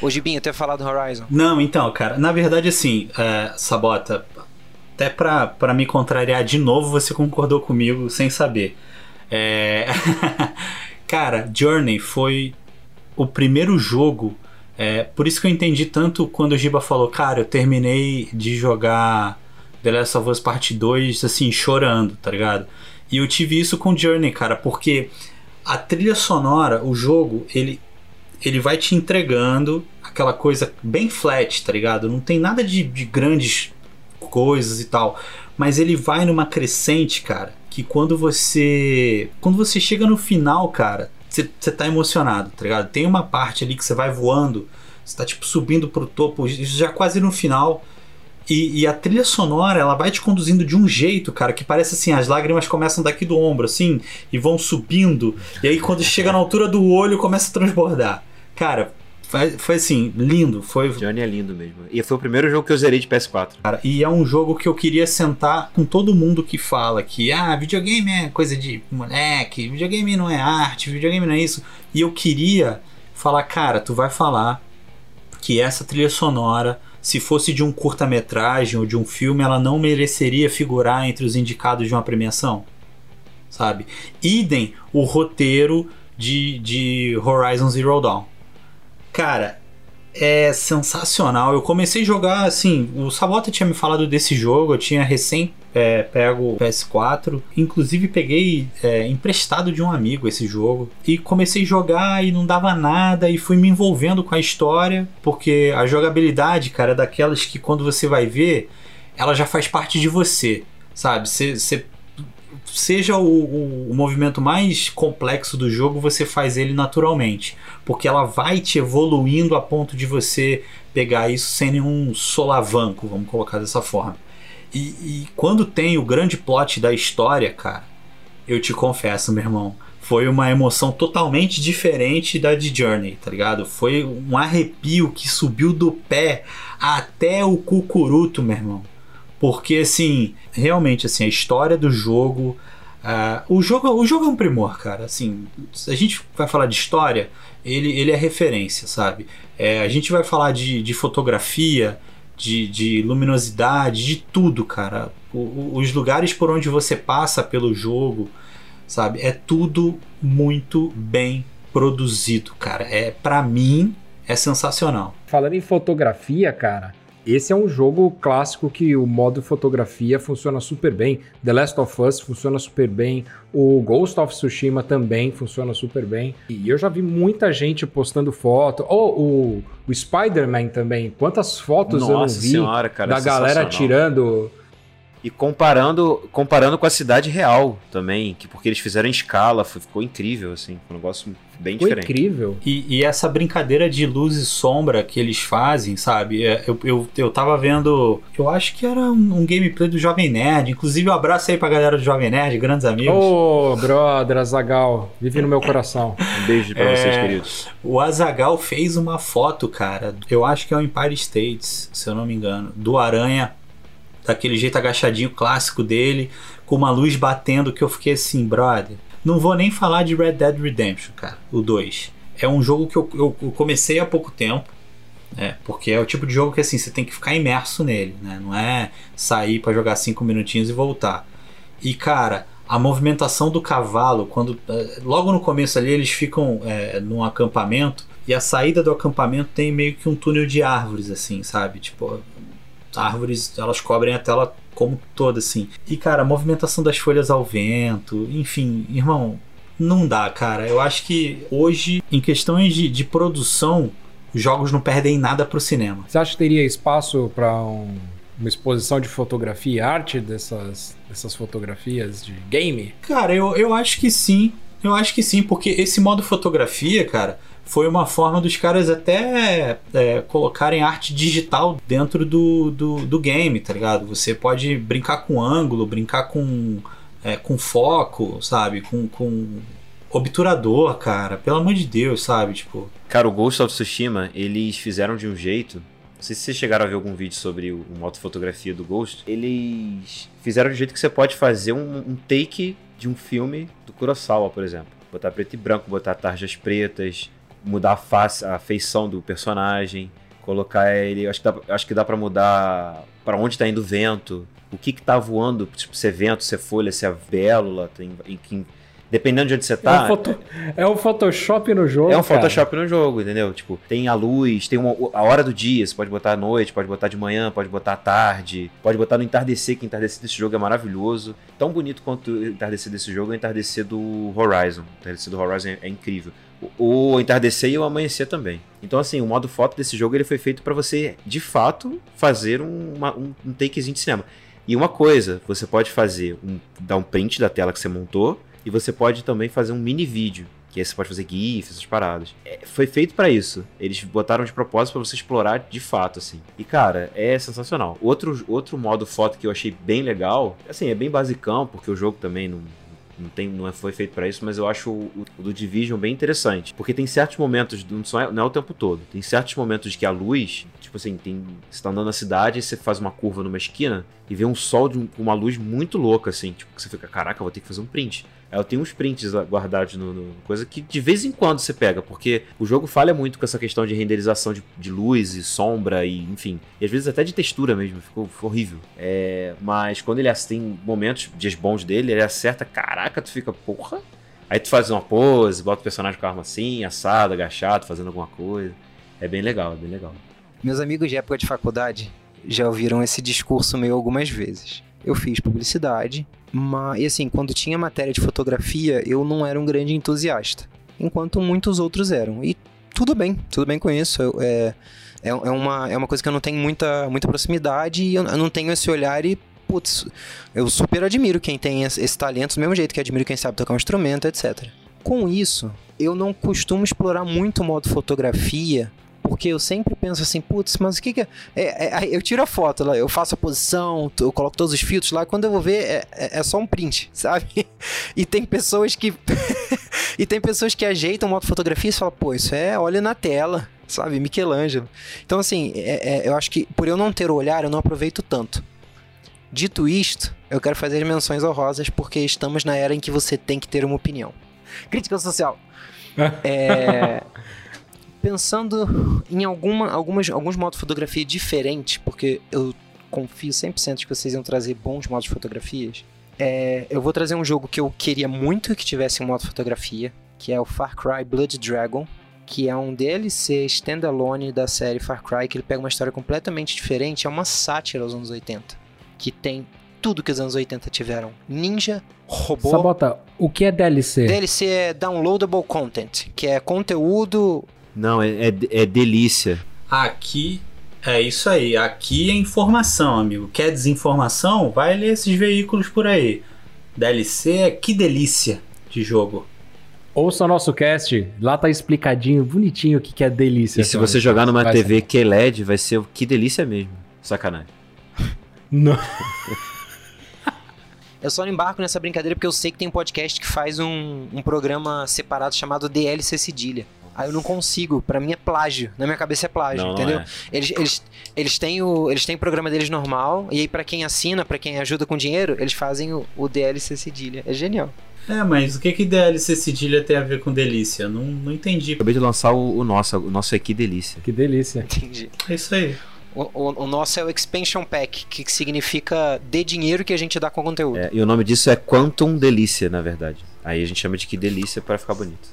Ô, Gibinho, ter falado do Horizon. Não, então, cara, na verdade, assim, é, Sabota, até pra, pra me contrariar de novo, você concordou comigo sem saber. É... cara, Journey foi o primeiro jogo. É, por isso que eu entendi tanto quando o Giba falou, cara, eu terminei de jogar The Last of Us Part 2, assim, chorando, tá ligado? E eu tive isso com Journey, cara, porque a trilha sonora, o jogo, ele, ele vai te entregando aquela coisa bem flat, tá ligado? Não tem nada de, de grandes coisas e tal. Mas ele vai numa crescente, cara, que quando você. Quando você chega no final, cara, você tá emocionado, tá ligado? Tem uma parte ali que você vai voando, você tá tipo subindo pro topo, isso já quase no final. E, e a trilha sonora, ela vai te conduzindo de um jeito, cara, que parece assim, as lágrimas começam daqui do ombro, assim, e vão subindo. E aí quando chega na altura do olho, começa a transbordar. Cara, foi, foi assim, lindo. Foi, Johnny é lindo mesmo. E foi o primeiro jogo que eu zerei de PS4. cara, e é um jogo que eu queria sentar com todo mundo que fala que, ah, videogame é coisa de moleque, videogame não é arte, videogame não é isso. E eu queria falar, cara, tu vai falar que essa trilha sonora, se fosse de um curta-metragem ou de um filme, ela não mereceria figurar entre os indicados de uma premiação? Sabe? Idem o roteiro de, de Horizon Zero Dawn. Cara, é sensacional. Eu comecei a jogar assim. O Sabota tinha me falado desse jogo, eu tinha recém é, pego o PS4. Inclusive peguei é, emprestado de um amigo esse jogo. E comecei a jogar e não dava nada. E fui me envolvendo com a história. Porque a jogabilidade, cara, é daquelas que quando você vai ver, ela já faz parte de você. Sabe? Você. Seja o, o- o movimento mais complexo do jogo, você faz ele naturalmente porque ela vai te evoluindo a ponto de você pegar isso sem nenhum solavanco, vamos colocar dessa forma. E, e quando tem o grande plot da história, cara, eu te confesso, meu irmão, foi uma emoção totalmente diferente da de Journey, tá ligado? Foi um arrepio que subiu do pé até o cucuruto, meu irmão. Porque assim, realmente assim, a história do jogo, Uh, o, jogo, o jogo é um primor, cara. Assim, a gente vai falar de história, ele, ele é referência, sabe? É, a gente vai falar de, de fotografia, de, de luminosidade, de tudo, cara. O, o, os lugares por onde você passa pelo jogo, sabe? É tudo muito bem produzido, cara. É para mim é sensacional. Falando em fotografia, cara, esse é um jogo clássico que o modo fotografia funciona super bem. The Last of Us funciona super bem. O Ghost of Tsushima também funciona super bem. E eu já vi muita gente postando foto. Oh, o, o Spider-Man também. Quantas fotos Nossa eu não vi senhora, cara, da galera tirando e comparando, comparando com a cidade real também, que porque eles fizeram em escala, ficou incrível, assim, um negócio bem ficou diferente. incrível. E, e, essa brincadeira de luz e sombra que eles fazem, sabe? É, eu, eu, eu tava vendo, eu acho que era um, um gameplay do Jovem Nerd, inclusive um abraço aí pra galera do Jovem Nerd, grandes amigos. Ô, oh, brother, Azagal, vive no meu coração. um beijo pra é, vocês, queridos. O Azagal fez uma foto, cara, eu acho que é o Empire States, se eu não me engano, do Aranha daquele jeito agachadinho clássico dele, com uma luz batendo que eu fiquei assim, brother. Não vou nem falar de Red Dead Redemption, cara, o 2. É um jogo que eu, eu, comecei há pouco tempo, é, porque é o tipo de jogo que assim, você tem que ficar imerso nele, né? Não é sair para jogar cinco minutinhos e voltar. E cara, a movimentação do cavalo, quando é, logo no começo ali eles ficam é, num acampamento e a saída do acampamento tem meio que um túnel de árvores, assim, sabe? Tipo, árvores elas cobrem a tela como toda, assim. E, cara, a movimentação das folhas ao vento, enfim, irmão, não dá, cara. Eu acho que hoje, em questões de, de produção, os jogos não perdem nada pro cinema. Você acha que teria espaço para um, uma exposição de fotografia e arte dessas, dessas fotografias de game? Cara, eu, eu acho que sim. Eu acho que sim, porque esse modo fotografia, cara, foi uma forma dos caras até é, colocarem arte digital dentro do, do, do, game, tá ligado? Você pode brincar com ângulo, brincar com, é, com foco, sabe? Com, com obturador, cara. Pelo amor de Deus, sabe? Tipo. Cara, o Ghost of Tsushima, eles fizeram de um jeito. Não sei se vocês chegaram a ver algum vídeo sobre o, o modo fotografia do Ghost. Eles fizeram de jeito que você pode fazer um, um take de um filme do Kurosawa, por exemplo. Botar preto e branco, botar tarjas pretas, mudar a face, a feição do personagem, colocar ele, acho que dá, acho que dá para mudar para onde tá indo o vento, o que que tá voando, tipo, se é vento, se é folha, se é vélula, tem, em, em, dependendo de onde você tá. É um, foto, é um Photoshop no jogo. É um cara. Photoshop no jogo, entendeu? Tipo, tem a luz, tem uma, a hora do dia, você pode botar à noite, pode botar de manhã, pode botar à tarde, pode botar no entardecer, que o entardecer desse jogo é maravilhoso. Tão bonito quanto o entardecer desse jogo é o entardecer do Horizon. O entardecer do Horizon é, é incrível o entardecer e o amanhecer também. Então, assim, o modo foto desse jogo ele foi feito para você, de fato, fazer um, uma, um, um takezinho de cinema. E uma coisa, você pode fazer, um, dar um print da tela que você montou, e você pode também fazer um mini vídeo, que aí você pode fazer GIFs, essas paradas. É, foi feito para isso. Eles botaram de propósito para você explorar de fato, assim. E, cara, é sensacional. Outro, outro modo foto que eu achei bem legal, assim, é bem basicão, porque o jogo também não não, tem, não foi feito para isso, mas eu acho o, o, do Division bem interessante. Porque tem certos momentos, não é, não é o tempo todo, tem certos momentos que a luz, tipo assim, tem, você tá andando na cidade você faz uma curva numa esquina e vê um sol com uma luz muito louca, assim, tipo, que você fica, caraca, vou ter que fazer um print. Eu tenho uns prints guardados no, no, coisa que de vez em quando você pega, porque o jogo falha muito com essa questão de renderização de, de luz e sombra e enfim. E às vezes até de textura mesmo, ficou, ficou horrível. É, mas quando ele tem momentos, dias bons dele, ele acerta, caraca, tu fica, porra. Aí tu faz uma pose, bota o personagem com a arma assim, assado, agachado, fazendo alguma coisa. É bem legal, é bem legal. Meus amigos de época de faculdade já ouviram esse discurso meu algumas vezes. Eu fiz publicidade, mas, e assim, quando tinha matéria de fotografia, eu não era um grande entusiasta, enquanto muitos outros eram. E tudo bem, tudo bem com isso. Eu, é, é, é, uma, é uma coisa que eu não tenho muita, muita proximidade e eu, eu não tenho esse olhar e putz, eu super admiro quem tem esse, esse talento, do mesmo jeito que admiro quem sabe tocar um instrumento, etc. Com isso, eu não costumo explorar muito o modo fotografia porque eu sempre penso assim, putz, mas o que que é? É, é? Eu tiro a foto lá, eu faço a posição, eu coloco todos os filtros lá, quando eu vou ver, é, é, é só um print, sabe? E tem pessoas que. e tem pessoas que ajeitam uma fotografia e falam, pô, isso é olha na tela, sabe? Michelangelo. Então, assim, é, é, eu acho que por eu não ter o olhar, eu não aproveito tanto. Dito isto, eu quero fazer as menções honrosas porque estamos na era em que você tem que ter uma opinião. Crítica social. é, pensando em alguma, algumas, alguns modos de fotografia diferentes, porque eu confio 100% que vocês iam trazer bons modos de fotografias. É, eu vou trazer um jogo que eu queria muito que tivesse um modo de fotografia, que é o Far Cry Blood Dragon, que é um DLC standalone da série Far Cry, que ele pega uma história completamente diferente, é uma sátira aos anos 80, que tem tudo que os anos 80 tiveram. Ninja, robô... Sabota, o que é DLC? DLC é Downloadable Content, que é conteúdo... Não, é, é, é delícia. Aqui é isso aí. Aqui é informação, amigo. Quer desinformação? Vai ler esses veículos por aí. DLC é que delícia de jogo. Ouça nosso cast, lá tá explicadinho, bonitinho o que, que é delícia. E se você jogar numa TV QLED, vai ser o que delícia mesmo. Sacanagem. Não. Eu só não embarco nessa brincadeira porque eu sei que tem um podcast que faz um, um programa separado chamado DLC Cedilha. Aí eu não consigo, para mim é plágio. Na minha cabeça é plágio, Não, entendeu? não é. Eles, eles, eles, têm o, eles têm o programa deles normal, e aí pra quem assina, pra quem ajuda com dinheiro, eles fazem o, o DLC Cedilha. É genial. É, mas o que que DLC cedilha tem a ver com delícia? Não, não entendi. Acabei de lançar o, o nosso, o nosso é que delícia. Que delícia. Entendi. É isso aí. O, o, o nosso é o Expansion Pack, que significa de dinheiro que a gente dá com conteúdo. É, e o nome disso é Quantum Delícia, na verdade. Aí a gente chama de que delícia para ficar bonito.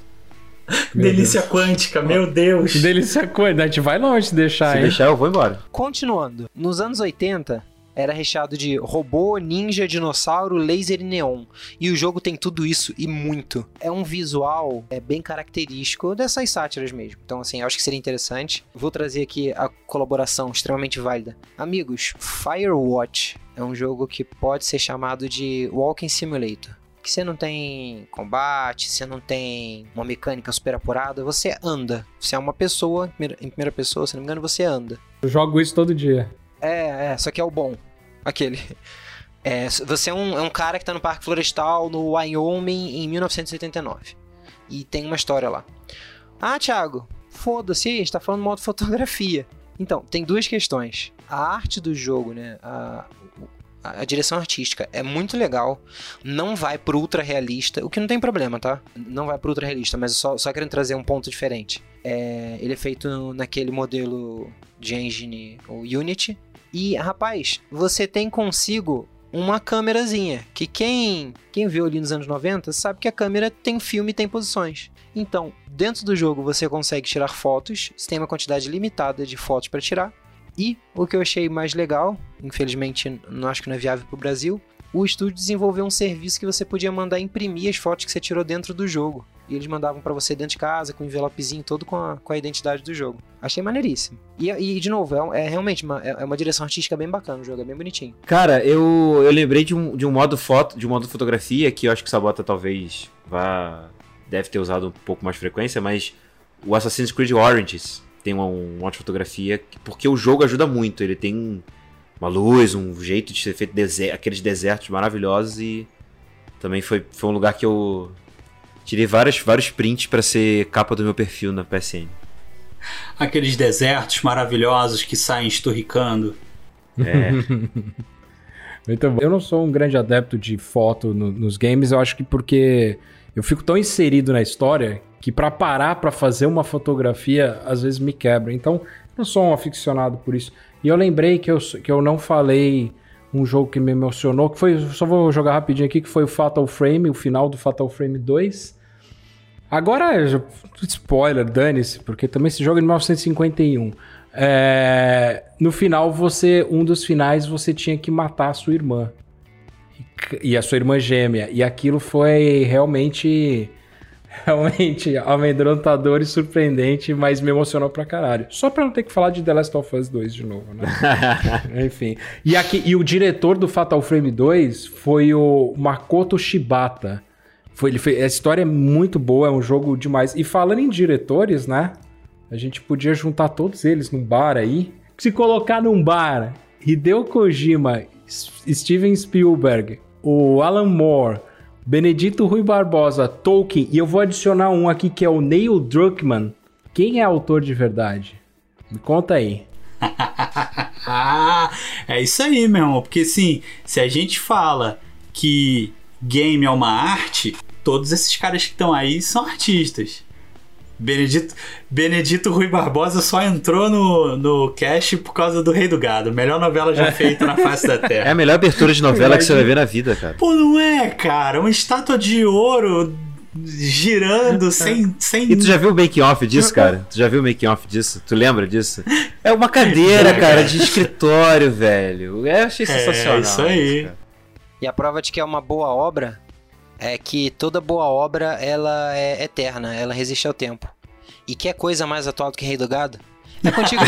Meu delícia quântica, meu Deus. Que delícia coisa. A gente vai longe se deixar, Se hein? deixar, eu vou embora. Continuando, nos anos 80 era recheado de robô, ninja, dinossauro, laser e neon. E o jogo tem tudo isso e muito. É um visual é bem característico dessas sátiras mesmo. Então, assim, eu acho que seria interessante. Vou trazer aqui a colaboração extremamente válida. Amigos, Firewatch é um jogo que pode ser chamado de Walking Simulator. Que você não tem combate, você não tem uma mecânica super apurada, você anda. Você é uma pessoa, em primeira- pessoa, se não me engano, você anda. Eu jogo isso todo dia. É, é, só que é o bom. Aquele. É, você é um, é um cara que tá no Parque Florestal, no Wyoming, em 1989. E tem uma história lá. Ah, Thiago, foda-se, a gente tá falando modo fotografia. Então, tem duas questões. A arte do jogo, né? A, a, direção artística é muito legal. Não vai pro ultra realista, o que não tem problema, tá? Não vai pro ultra realista, mas só, só querendo trazer um ponto diferente. É, ele é feito naquele modelo de engine, o Unity. E, rapaz, você tem consigo uma câmerazinha, que quem, quem viu ali nos anos 90 sabe que a câmera tem filme e tem posições. Então, dentro do jogo você consegue tirar fotos, você tem uma quantidade limitada de fotos para tirar. E o que eu achei mais legal, infelizmente não acho que não é viável para o Brasil, o estúdio desenvolveu um serviço que você podia mandar imprimir as fotos que você tirou dentro do jogo. E eles mandavam para você dentro de casa, com um envelopezinho todo com a, com a identidade do jogo. Achei maneiríssimo. E, e de novo, é, é realmente uma, é é uma direção artística bem bacana o jogo, é bem bonitinho. Cara, eu, eu lembrei de um, de um modo foto, de um modo fotografia que eu acho que o Sabota talvez vá deve ter usado um pouco mais frequência, mas o Assassin's Creed Origins tem um, um modo de fotografia que- porque o jogo ajuda muito, ele tem uma luz, um jeito de ser feito deser aqueles desertos maravilhosos e também foi, foi um lugar que eu tirei vários, vários prints pra ser capa do meu perfil na PSN. Aqueles desertos maravilhosos que saem esturricando. É, Muito bom. Eu não sou um grande adepto de foto no- nos games, eu acho que porque eu fico tão inserido na história que pra parar pra fazer uma fotografia às vezes me quebra. Então, não sou um aficionado por isso. E eu lembrei que eu, que eu não falei um jogo que me emocionou, que foi, só vou jogar rapidinho aqui, que foi o Fatal Frame, o final do Fatal Frame 2. Agora, spoiler, dane-se, porque também jogo é de 1951. É, no final, você, um dos finais, você tinha que matar a sua irmã. E, a sua irmã gêmea. E aquilo foi realmente, realmente amedrontador e surpreendente, mas me emocionou pra caralho. Só pra não ter que falar de The Last of Us 2 de novo, né? Enfim. E, aqui, e o diretor do Fatal Frame 2 foi o Makoto Shibata. Foi, ele fez, a história é muito boa, é um jogo demais. E falando em diretores, né? A gente podia juntar todos eles num bar aí. Se colocar num bar, Hideo Kojima, Steven Spielberg, o Alan Moore, Benedito Rui Barbosa, Tolkien, e eu vou adicionar um aqui que é o Neil Druckmann. Quem é autor de verdade? Me conta aí. é isso aí, meu irmão. Porque assim, se a gente fala que game é uma arte, todos esses caras que estão aí são artistas. Benedito, Benedito Rui Barbosa só entrou no, no cast por causa do Rei do Gado. Melhor novela já feita na face da Terra. É a melhor abertura de novela que você vai ver na vida, cara. Pô, não é, cara? Uma estátua de ouro girando sem, sem. E tu já viu o making off disso, cara? Tu já viu o making off disso? Tu lembra disso? É uma cadeira, cara, de escritório, velho. Eu achei sensacional. É isso aí. E a prova de que é uma boa obra é que toda boa obra ela é eterna, ela resiste ao tempo. E quer coisa mais atual do que Rei do Gado? É contigo,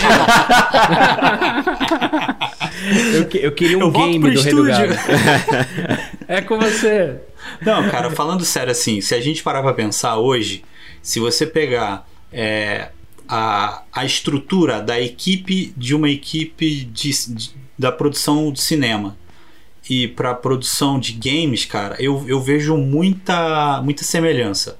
eu, que- eu queria um Eu game do Rei do. Gado. é com você. Não, cara, falando sério assim, se a gente parar pra pensar hoje, se você pegar é, a, a estrutura da equipe de uma equipe de, de- da produção de cinema e pra produção de games, cara, eu, eu vejo muita, muita semelhança,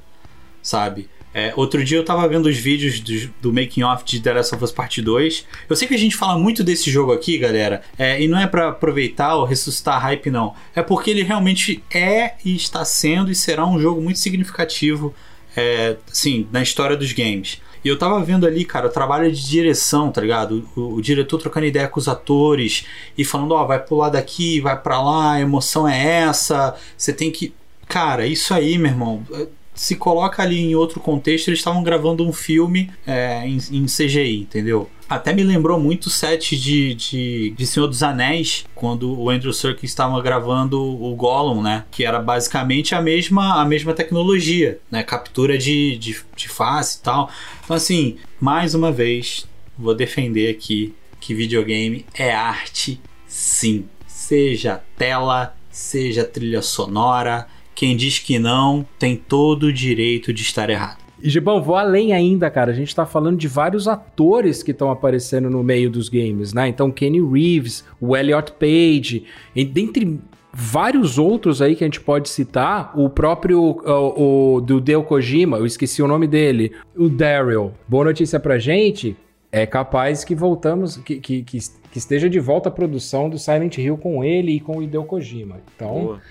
sabe? É, outro dia eu tava vendo os vídeos do, do making off de The Last of Us Part 2. Eu sei que a gente fala muito desse jogo aqui, galera, é, e não é pra aproveitar ou ressuscitar hype, não. É porque ele realmente é e está sendo e será um jogo muito significativo, é, assim, na história dos games. E eu tava vendo ali, cara, o trabalho de direção, tá ligado? O, o diretor trocando ideia com os atores e falando, ó, vai pular daqui, vai pra lá, a emoção é essa, você tem que. Cara, isso aí, meu irmão. é, Se coloca ali em outro contexto, eles estavam gravando um filme é, em, em CGI, entendeu? Até me lembrou muito o set de, de, de Senhor dos Anéis, quando o Andrew Serkis estava gravando o Gollum, né? Que era basicamente a mesma, a mesma tecnologia, né? Captura de, de, de face e tal. Então, assim, mais uma vez, vou defender aqui que videogame é arte, sim. Seja tela, seja trilha sonora. Quem diz que não tem todo o direito de estar errado. E, Gibão, vou além ainda, cara. A gente tá falando de vários atores que estão aparecendo no meio dos games, né? Então, Kenny Reeves, o Elliot Page, e dentre vários outros aí que a gente pode citar, o próprio o, o do Deo Kojima, eu esqueci o nome dele, o Daryl. Boa notícia pra gente, é capaz que voltamos, que, que, que, esteja de volta a produção do Silent Hill com ele e com o Hideo Kojima. Então, Boa.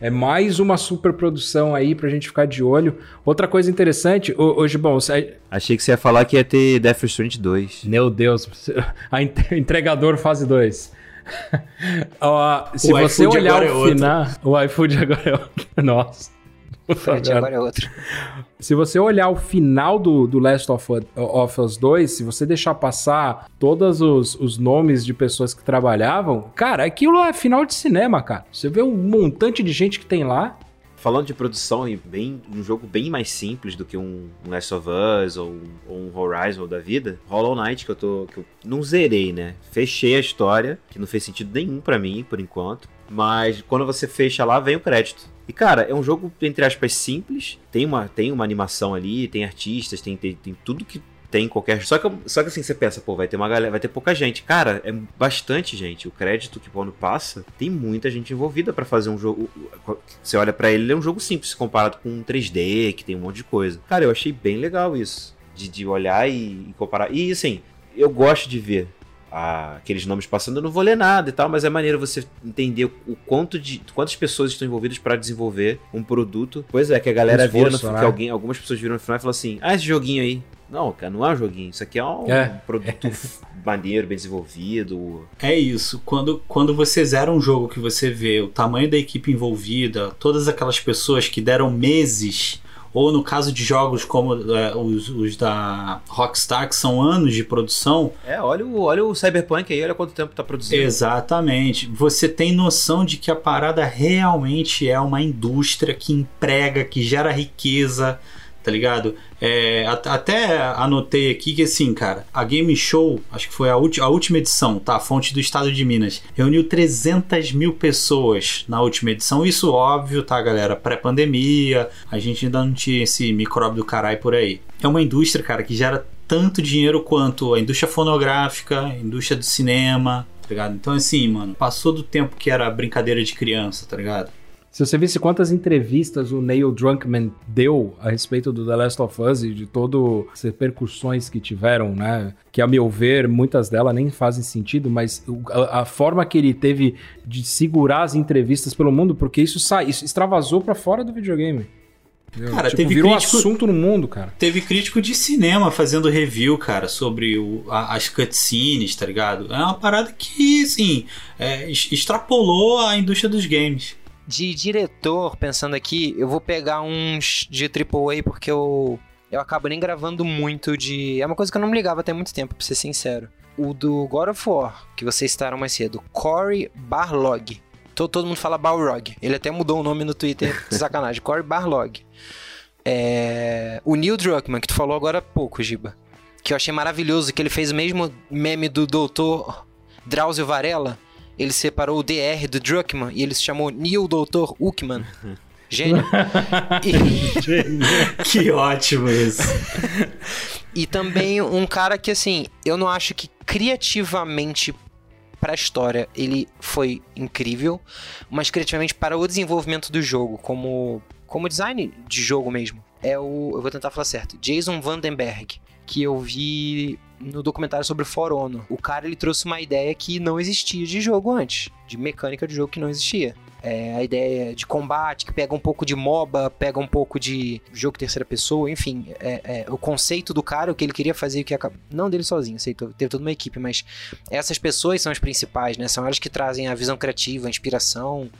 É mais uma super produção aí pra gente ficar de olho. Outra coisa interessante, ho- hoje, bom, você- Achei que você ia falar que ia ter Death Stranding 2. meu Deus, a entre- entregador fase 2. Ó, se O você olhar é o outro. final, o iFood agora é outro. Nossa. Fred, agora é outro. Se você olhar o final do, do Last of, Us- of Us 2, se você deixar passar todos os, os nomes de pessoas que trabalhavam, cara, aquilo é final de cinema, cara. Você vê um montante de gente que tem lá. Falando de produção e bem, um jogo bem mais simples do que um, um Last of Us ou, um- ou um Horizon da vida, Hollow Knight, que eu tô. que eu não zerei, né? Fechei a história, que não fez sentido nenhum pra mim, por enquanto. Mas quando você fecha lá, vem o crédito. E, cara, é um jogo, entre aspas, simples. Tem uma, tem uma animação ali, tem artistas, tem, tem, tem tudo que tem em qualquer. Só que, só que assim, você pensa, pô, vai ter uma galera, vai ter pouca gente. Cara, é bastante gente. O crédito que quando passa, tem muita gente envolvida pra fazer um jogo. Você olha pra ele, ele é um jogo simples comparado com um 3D, que tem um monte de coisa. Cara, eu achei bem legal isso. De, de olhar e, e comparar. E assim, eu gosto de ver ah, aqueles nomes passando, eu não vou ler nada e tal, mas é maneiro você entender o quanto de quantas pessoas estão envolvidas pra desenvolver um produto. Pois é, que a galera Esforço, vira no final, né? que alguém, algumas pessoas viram no final e falam assim: "Ah, esse joguinho aí". Não, cara, não é um joguinho, isso aqui é um É. produto maneiro, bem desenvolvido. É isso. Quando, quando você zera um jogo que você vê o tamanho da equipe envolvida, todas aquelas pessoas que deram meses, ou no caso de jogos como é, os, os da Rockstar, que são anos de produção, É, olha o, olha o Cyberpunk aí, olha quanto tempo tá produzindo. Exatamente. Você tem noção de que a parada realmente é uma indústria que emprega, que gera riqueza, tá ligado? É, at- até anotei aqui que assim, cara, a Game Show, acho que foi a, a última edição, tá? A fonte do estado de Minas, reuniu 300 mil pessoas na última edição. Isso óbvio, tá, galera? Pré-pandemia, a gente ainda não tinha esse micróbio do caralho por aí. É uma indústria, cara, que gera tanto dinheiro quanto a indústria fonográfica, a indústria do cinema, tá ligado? Então, assim, mano, passou do tempo que era brincadeira de criança, tá ligado? Se você visse quantas entrevistas o Neil Drunkman deu a respeito do The Last of Us e de todas as repercussões que tiveram, né? Que a meu ver, muitas delas nem fazem sentido, mas a, a forma que ele teve de segurar as entrevistas pelo mundo, porque isso, sa isso extravasou para fora do videogame. Cara, tipo, teve virou crítico- um assunto no mundo, cara. Teve crítico de cinema fazendo review, cara, sobre o- a- as cutscenes, tá ligado? É uma parada que, assim, é, extrapolou a indústria dos games. De diretor, pensando aqui, eu vou pegar uns de AAA porque eu, eu acabo nem gravando muito de. É uma coisa que eu não me ligava até muito tempo, pra ser sincero. O do God of War, que vocês citaram mais cedo, Cory Barlog. Todo, todo mundo fala Balrog. Ele até mudou o nome no Twitter, de sacanagem. Cory Barlog. É... O Neil Druckmann, que tu falou agora há pouco, Giba. Que eu achei maravilhoso, que ele fez o mesmo meme do doutor Drauzio Varela. Ele separou o DR do Druckmann e ele se chamou Neil Doutor Uckman. Gênio. E- Que ótimo isso. E também um cara que, assim, eu não acho que criativamente pra história ele foi incrível, mas criativamente para o desenvolvimento do jogo, como, como design de jogo mesmo. É o. Eu vou tentar falar certo. Jason Vandenberg. Que eu vi no documentário sobre For Honor. O cara ele trouxe uma ideia que não existia de jogo antes, de mecânica de jogo que não existia. É, a ideia de combate, que pega um pouco de MOBA, pega um pouco de jogo terceira pessoa, enfim. é- é, o conceito do cara, o que ele queria fazer, o que acaba... Não dele sozinho, sei, teve toda uma equipe, mas essas pessoas são as principais, né? São elas que trazem a visão criativa, a inspiração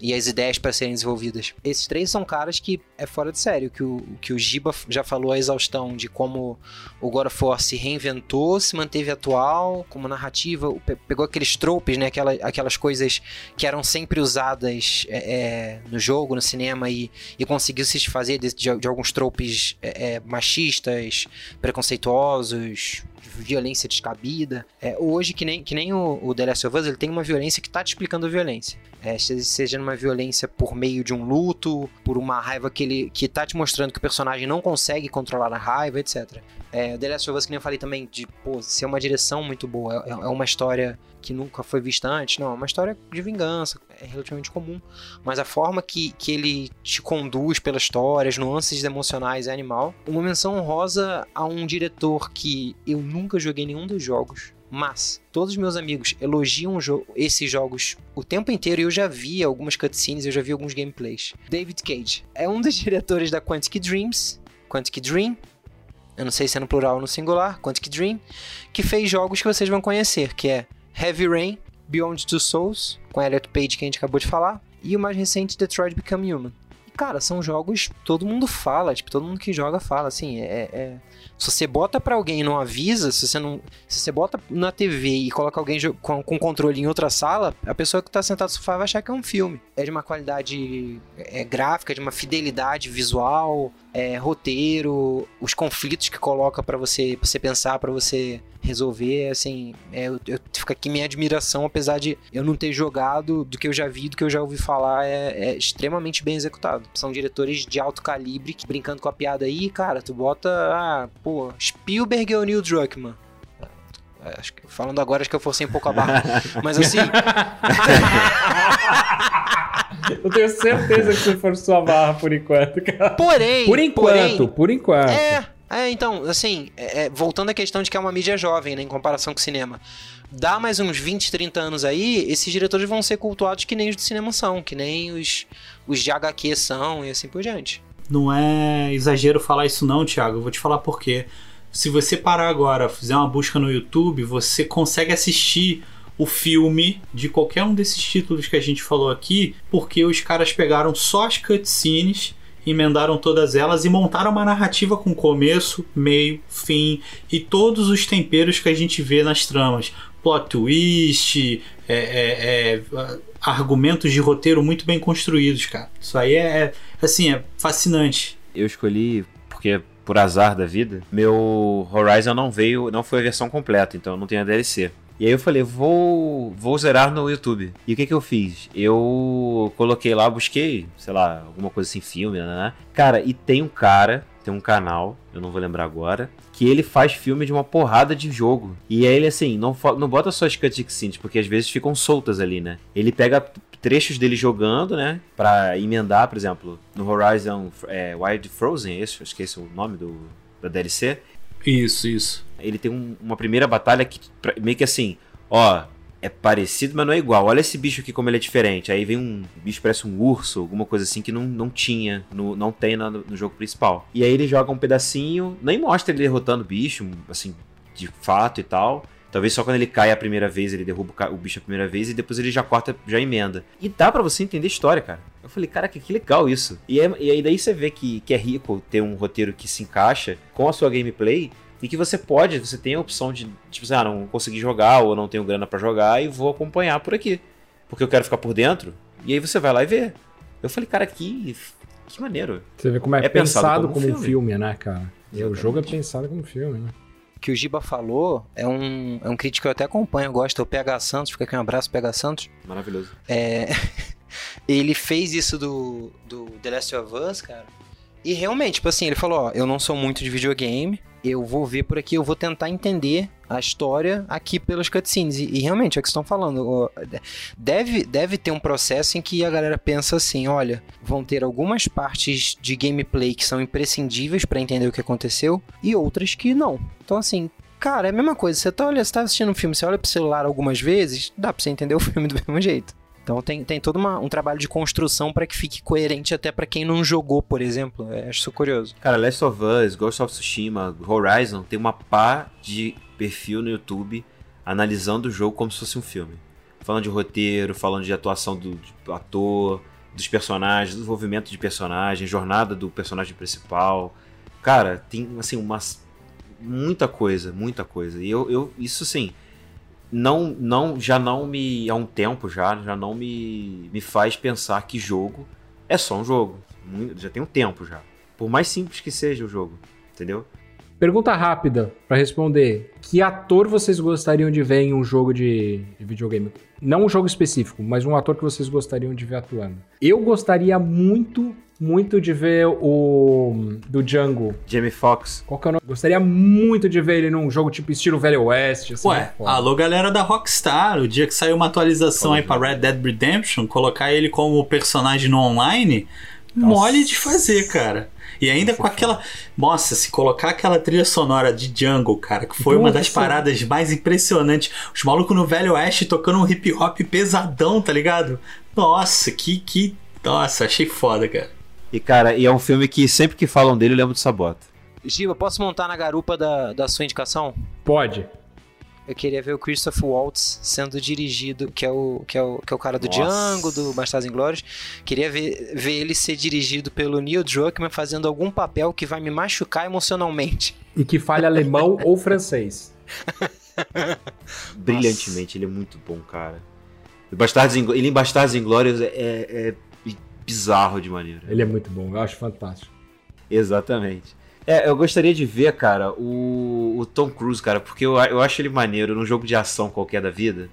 e as ideias para serem desenvolvidas. Esses três são caras que é fora de sério, que o, que o Giba já falou a exaustão de como o God of War se reinventou, se manteve atual, como narrativa, pegou aqueles tropes, né? Aquela, aquelas coisas que eram sempre usadas é, é, no jogo, no cinema, e, e conseguiu se desfazer de, de- de alguns tropes é, é, machistas, preconceituosos, violência descabida. É, hoje, que nem, que nem o, o The Last of Us, ele tem uma violência que tá te explicando a violência. É, se- seja numa violência por meio de um luto, por uma raiva que ele que tá te mostrando que o personagem não consegue controlar a raiva, etc. É, The Last of Us, que nem eu falei também, de pô, ser uma direção muito boa. É, é uma história que nunca foi vista antes. Não, é uma história de vingança, é relativamente comum. Mas a forma que, que ele te conduz pela história, as nuances emocionais é animal. Uma menção honrosa a um diretor que eu nunca joguei nenhum dos jogos. Mas todos os meus amigos elogiam jo- esses jogos o tempo inteiro e eu já vi algumas cutscenes, eu já vi alguns gameplays. David Cage é um dos diretores da Quantic Dreams, Quantic Dream, eu não sei se é no plural ou no singular, Quantic Dream, que fez jogos que vocês vão conhecer, que é Heavy Rain, Beyond Two Souls, com Elliot Page que a gente acabou de falar, e o mais recente Detroit Become Human. E, cara, são jogos todo mundo fala, tipo, todo mundo que joga fala, assim, é... é- Se você bota pra alguém e não avisa, se você não... Se você bota na TV e coloca alguém com, com controle em outra sala, a pessoa que tá sentada no sofá vai achar que é um filme. É de uma qualidade é, gráfica, de uma fidelidade visual, é, roteiro, os conflitos que coloca pra você, pra você pensar, pra você resolver, assim, é, eu, eu fico aqui minha admiração, apesar de eu não ter jogado, do que eu já vi, do que eu já ouvi falar, é, é extremamente bem executado. São diretores de alto calibre, que brincando com a piada aí, cara, tu bota, ah, pô, Spielberg ou Neil Druckmann? É, Acho que, falando agora, acho que eu forcei um pouco a barra. Mas assim, Eu tenho certeza que você forçou a barra por enquanto, cara. porém. Por enquanto, porém, por enquanto. É, é, então, assim, é, é, voltando à questão de que é uma mídia jovem, né, em comparação com o cinema. Dá mais uns 20, 30 anos aí, esses diretores vão ser cultuados que nem os do cinema são, que nem os, os de HQ são e assim por diante. Não é exagero falar isso não, Thiago. Eu vou te falar por quê. Se você parar agora, fizer uma busca no YouTube, você consegue assistir o filme de qualquer um desses títulos que a gente falou aqui, porque os caras pegaram só as cutscenes, emendaram todas elas e montaram uma narrativa com começo, meio, fim e todos os temperos que a gente vê nas tramas. Plot twist, é, é, é, argumentos de roteiro muito bem construídos, cara. Isso aí é, é, assim, é fascinante. Eu escolhi porque por azar da vida, meu Horizon não veio, não foi a versão completa, então não tenho a DLC. E aí eu falei, vou, vou zerar no YouTube. E o que que eu fiz? Eu coloquei lá, busquei, sei lá, alguma coisa assim, filme, né? Cara, e tem um cara, tem um canal, eu não vou lembrar agora, que ele faz filme de uma porrada de jogo. E aí ele, assim, não, não bota só as cutscenes, porque às vezes ficam soltas ali, né? Ele pega trechos dele jogando, né? Pra emendar, por exemplo, no Horizon é, Wild Frozen, esse, acho que esse é o nome do, da DLC. Isso, isso. Ele tem um- uma primeira batalha que meio que assim, ó, é parecido, mas não é igual. Olha esse bicho aqui como ele é diferente. Aí vem um bicho parece um urso, alguma coisa assim que não, não tinha, no, não tem na- no, jogo principal. E aí ele joga um pedacinho, nem mostra ele derrotando o bicho, assim, de fato e tal. Talvez só quando ele cai a primeira vez, ele derruba o bicho a primeira vez e depois ele já corta, já emenda. E dá pra você entender a história, cara. Eu falei, cara, que, que legal isso. E, é- e aí daí você vê que, que é rico ter um roteiro que se encaixa com a sua gameplay e que você pode, você tem a opção de, tipo assim, ah, não consegui jogar ou não tenho grana pra jogar e vou acompanhar por aqui. Porque eu quero ficar por dentro. E aí você vai lá e vê. Eu falei, cara, que, que maneiro. Você vê como é, É pensado pensado, como como, um filme. filme, né, cara? E o jogo é pensado como filme, né? que o Giba falou é um, é um crítico que eu até acompanho, eu gosto, é o PH Santos, fica aqui um abraço, PH Santos. Maravilhoso. É, ele fez isso do, do The Last of Us, cara. E realmente, tipo assim, ele falou, ó, eu não sou muito de videogame, eu vou ver por aqui, eu vou tentar entender a história aqui pelas cutscenes. E, e realmente, é o que estão falando. Deve, deve ter um processo em que a galera pensa assim, olha, vão ter algumas partes de gameplay que são imprescindíveis pra entender o que aconteceu e outras que não. Então assim, cara, é a mesma coisa. Você tá, olha, você tá assistindo um filme, você olha pro celular algumas vezes, dá pra você entender o filme do mesmo jeito. Então tem, tem todo uma- um trabalho de construção pra que fique coerente até pra quem não jogou, por exemplo. É, acho isso curioso. Cara, Last of Us, Ghost of Tsushima, Horizon, tem uma pá de perfil no YouTube analisando o jogo como se fosse um filme. Falando de roteiro, falando de atuação do, do ator, dos personagens, desenvolvimento de personagem, jornada do personagem principal. Cara, tem, assim, umas, muita coisa, muita coisa. E eu, eu isso, assim, não, não, já não me, há um tempo já, já não me, me faz pensar que jogo é só um jogo. Já tem um tempo já. Por mais simples que seja o jogo, entendeu? Pergunta rápida pra responder. Que ator vocês gostariam de ver em um jogo de, de videogame? Não um jogo específico, mas um ator que vocês gostariam de ver atuando. Eu gostaria muito, muito de ver o do Django. Jamie Foxx. Qual que é o nome? Gostaria muito de ver ele num jogo tipo estilo Velho Oeste. Assim, Ué, alô galera da Rockstar, o dia que saiu uma atualização aí pra Red Dead Redemption, colocar ele como personagem no online, mole de fazer, cara. E ainda com aquela. Nossa, se colocar aquela trilha sonora de Jungle, cara, que foi uma das paradas mais impressionantes. Os malucos no Velho Oeste tocando um hip hop pesadão, tá ligado? Nossa, que. que... Nossa, achei foda, cara. E, cara, e é um filme que sempre que falam dele eu lembro do Sabota. Giba, posso montar na garupa da, da sua indicação? Pode. Eu queria ver o Christopher Waltz sendo dirigido, que é o, que é o, que é o cara do Nossa. Django, do Bastardos Inglórios. Queria ver, ver ele ser dirigido pelo Neil Druckmann fazendo algum papel que vai me machucar emocionalmente. E que fale alemão ou francês. Brilhantemente, ele é muito bom, cara. Bastardos ele em Bastardos Inglórios é, é, é bizarro de maneira. Ele é muito bom, eu acho fantástico. Exatamente. É, eu gostaria de ver, cara, o, o Tom Cruise, cara, porque eu, eu acho ele maneiro num jogo de ação qualquer da vida.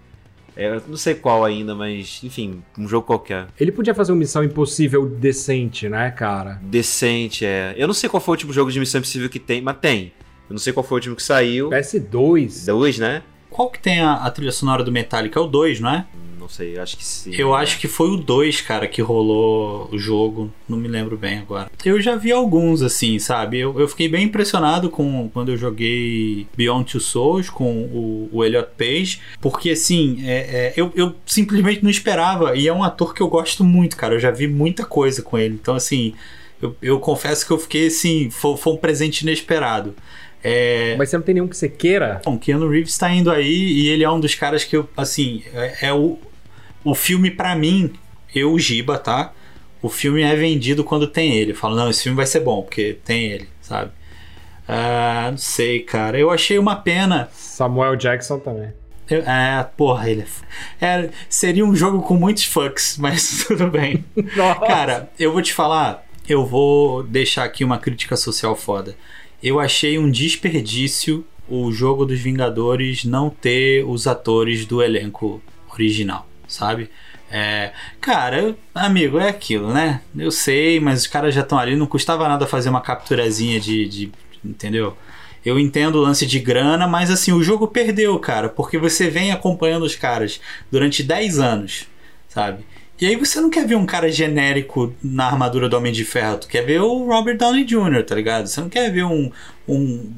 É, eu não sei qual ainda, mas, enfim, um jogo qualquer. Ele podia fazer uma missão impossível decente, né, cara? Decente, é. Eu não sei qual foi o último jogo de Missão Impossível que tem, mas tem. Eu não sei qual foi o último que saiu. PS2. Dois, né? Qual que tem a, a trilha sonora do Metallica? É o 2, não é? Não sei, acho que sim. Eu acho que foi o 2, cara, que rolou o jogo. Não me lembro bem agora. Eu já vi alguns, assim, sabe? Eu, eu fiquei bem impressionado com quando eu joguei Beyond Two Souls com o, o Elliot Page. Porque, assim, é- é, eu, eu simplesmente não esperava. E é um ator que eu gosto muito, cara. Eu já vi muita coisa com ele. Então, assim, eu, eu confesso que eu fiquei, assim, foi, foi um presente inesperado. É, Mas você não tem nenhum que você queira? Bom, Keanu Reeves tá indo aí e ele é um dos caras que eu, assim, é, é o, o filme pra mim, eu, o Giba, tá? O filme é vendido quando tem ele. Eu falo, não, esse filme vai ser bom, porque tem ele, sabe? Ah, não sei, cara. Eu achei uma pena. Samuel Jackson também. Eu- é, porra, ele é, é. Seria um jogo com muitos fucks, mas tudo bem. Nossa. Cara, eu vou te falar, eu vou deixar aqui uma crítica social foda. Eu achei um desperdício o jogo dos Vingadores não ter os atores do elenco original, sabe? É, cara, amigo, é aquilo, né? Eu sei, mas os caras já estão ali, não custava nada fazer uma capturazinha de, de- entendeu? Eu entendo o lance de grana, mas assim, o jogo perdeu, cara, porque você vem acompanhando os caras durante 10 anos, sabe? E aí você não quer ver um cara genérico na armadura do Homem de Ferro, tu quer ver o Robert Downey Jr., tá ligado? Você não quer ver um, um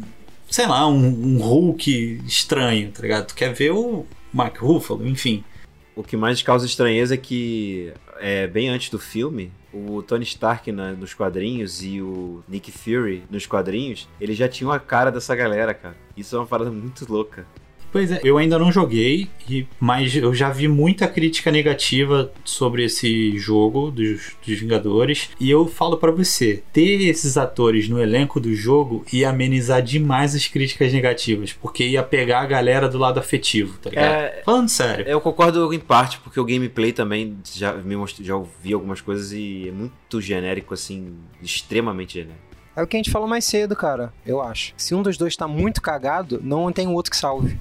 sei lá, um, um Hulk estranho, tá ligado? Tu quer ver o Mark Ruffalo, enfim. O que mais causa estranheza é que, é, bem antes do filme, o Tony Stark na, nos quadrinhos e o Nick Fury nos quadrinhos, eles já tinham a cara dessa galera, cara. Isso é uma parada muito louca. Pois é, eu ainda não joguei, mas eu já vi muita crítica negativa sobre esse jogo dos, dos Vingadores. E eu falo para você, ter esses atores no elenco do jogo ia amenizar demais as críticas negativas, porque ia pegar a galera do lado afetivo, tá ligado? É, Falando sério. Eu concordo em parte, porque o gameplay também já, me most... já ouvi algumas coisas e é muito genérico, assim, extremamente genérico. É o que a gente falou mais cedo, cara, eu acho. Se um dos dois tá muito cagado, não tem outro que salve.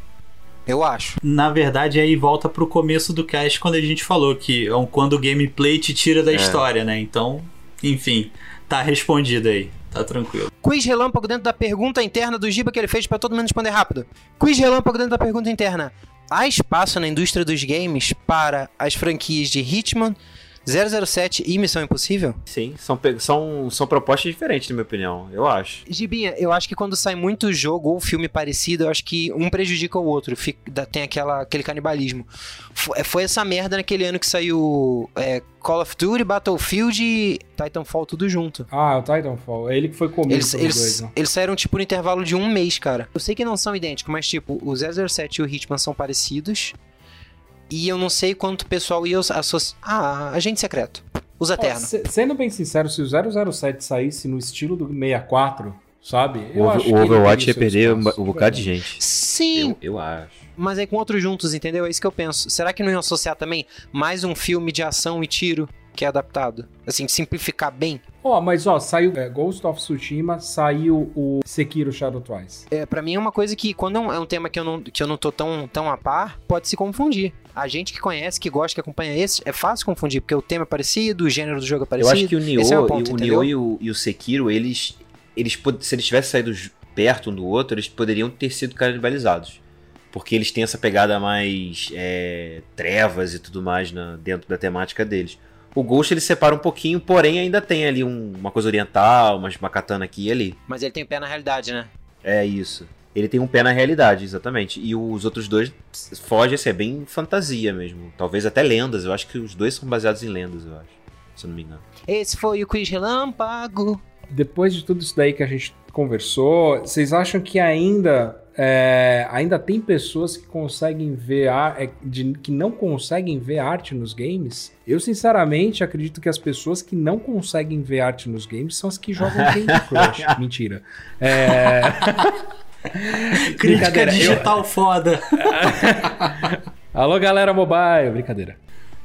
Eu acho. Na verdade, aí volta pro começo do cast quando a gente falou que é quando o gameplay te tira da é. história, né? Então, enfim, tá respondido aí. Tá tranquilo. Quiz relâmpago dentro da pergunta interna do Giba que ele fez para todo mundo responder rápido. Quiz relâmpago dentro da pergunta interna. Há espaço na indústria dos games para as franquias de Hitman, 007 e Missão Impossível? Sim, são, são, são propostas diferentes, na minha opinião, eu acho. Gibinha, eu acho que quando sai muito jogo ou filme parecido, eu acho que um prejudica o outro, fica, tem aquela, aquele canibalismo. Foi, foi, essa merda naquele ano que saiu é, Call of Duty, Battlefield e Titanfall tudo junto. Ah, o Titanfall. É ele que foi comido eles, eles, dois, né? eles saíram tipo no intervalo de um mês, cara. Eu sei que não são idênticos, mas tipo, o 007 e o Hitman são parecidos. E eu não sei quanto o pessoal ia associar. Ah, agente secreto. Os Eternos. sendo bem sincero, se o 007 saísse no estilo do 64, sabe? Eu o, acho o Overwatch ia perder um, um bocado de gente. Sim. Eu, eu acho mas aí com outros juntos, entendeu? É isso que eu penso. Será que não iam associar também mais um filme de ação e tiro que é adaptado? Assim, simplificar bem? Ó, oh, mas ó, saiu é, Ghost of Tsushima, saiu o Sekiro Shadow Twice. É, pra mim é uma coisa que, quando é um, é um tema que eu, não, que eu não tô tão, tão a par, pode se confundir. A gente que conhece, que gosta, que acompanha esse, é fácil confundir, porque o tema é parecido, o gênero do jogo é parecido. Eu acho que o Nioh, é o, ponto, o Nioh e, o, e o Sekiro, eles, eles, se eles tivessem saído perto um do outro, eles poderiam ter sido canibalizados porque eles têm essa pegada mais é, trevas e tudo mais na, dentro da temática deles. O Ghost ele separa um pouquinho, porém ainda tem ali um, uma coisa oriental, uma katana aqui e ali. Mas ele tem pé na realidade, né? É isso. Ele tem um pé na realidade, exatamente. E os outros dois fogem, assim, é bem fantasia mesmo. Talvez até lendas. Eu acho que os dois são baseados em lendas, eu acho. Se eu não me engano. Esse foi o Quiz Relâmpago. Depois de tudo isso daí que a gente conversou, vocês acham que ainda é, ainda tem pessoas que conseguem ver é, de, que não conseguem ver arte nos games. Eu sinceramente acredito que as pessoas que não conseguem ver arte nos games são as que jogam Candy Crush. Mentira. É... Crítica digital eu... foda. Alô, galera mobile, brincadeira.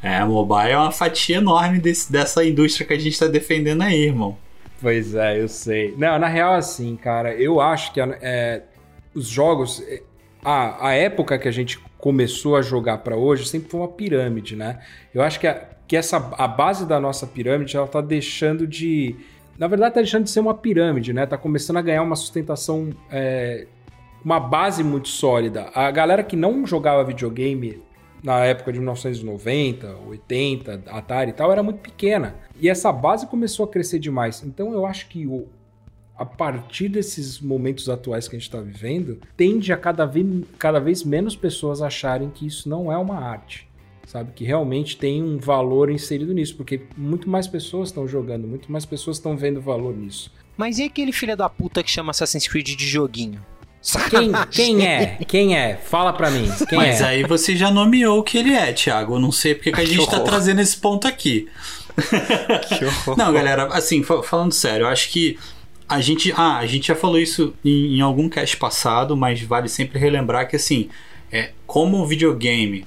É, a mobile é uma fatia enorme desse, dessa indústria que a gente tá defendendo aí, irmão. Pois é, eu sei. Não, na real, assim, cara, eu acho que é, os jogos. Eh, a, a época que a gente começou a jogar para hoje sempre foi uma pirâmide, né? Eu acho que, a, que essa, a base da nossa pirâmide ela tá deixando de. Na verdade, tá deixando de ser uma pirâmide, né? Tá começando a ganhar uma sustentação. É, uma base muito sólida. A galera que não jogava videogame na época de 1990, 80, Atari e tal, era muito pequena. E essa base começou a crescer demais. Então eu acho que o, a partir desses momentos atuais que a gente está vivendo, tende a cada vez, cada vez menos pessoas acharem que isso não é uma arte. Sabe? Que realmente tem um valor inserido nisso, porque muito mais pessoas estão jogando, muito mais pessoas estão vendo valor nisso. Mas e aquele filho da puta que chama Assassin's Creed de joguinho? Quem, quem é? Quem é? Fala pra mim. Quem Mas é? aí você já nomeou o que ele é, Thiago. Eu não sei porque que a gente tá trazendo esse ponto aqui. não, galera, assim, falando sério, eu acho que a gente, ah, a gente já falou isso em, em, algum cast passado, mas vale sempre relembrar que assim, é, como o videogame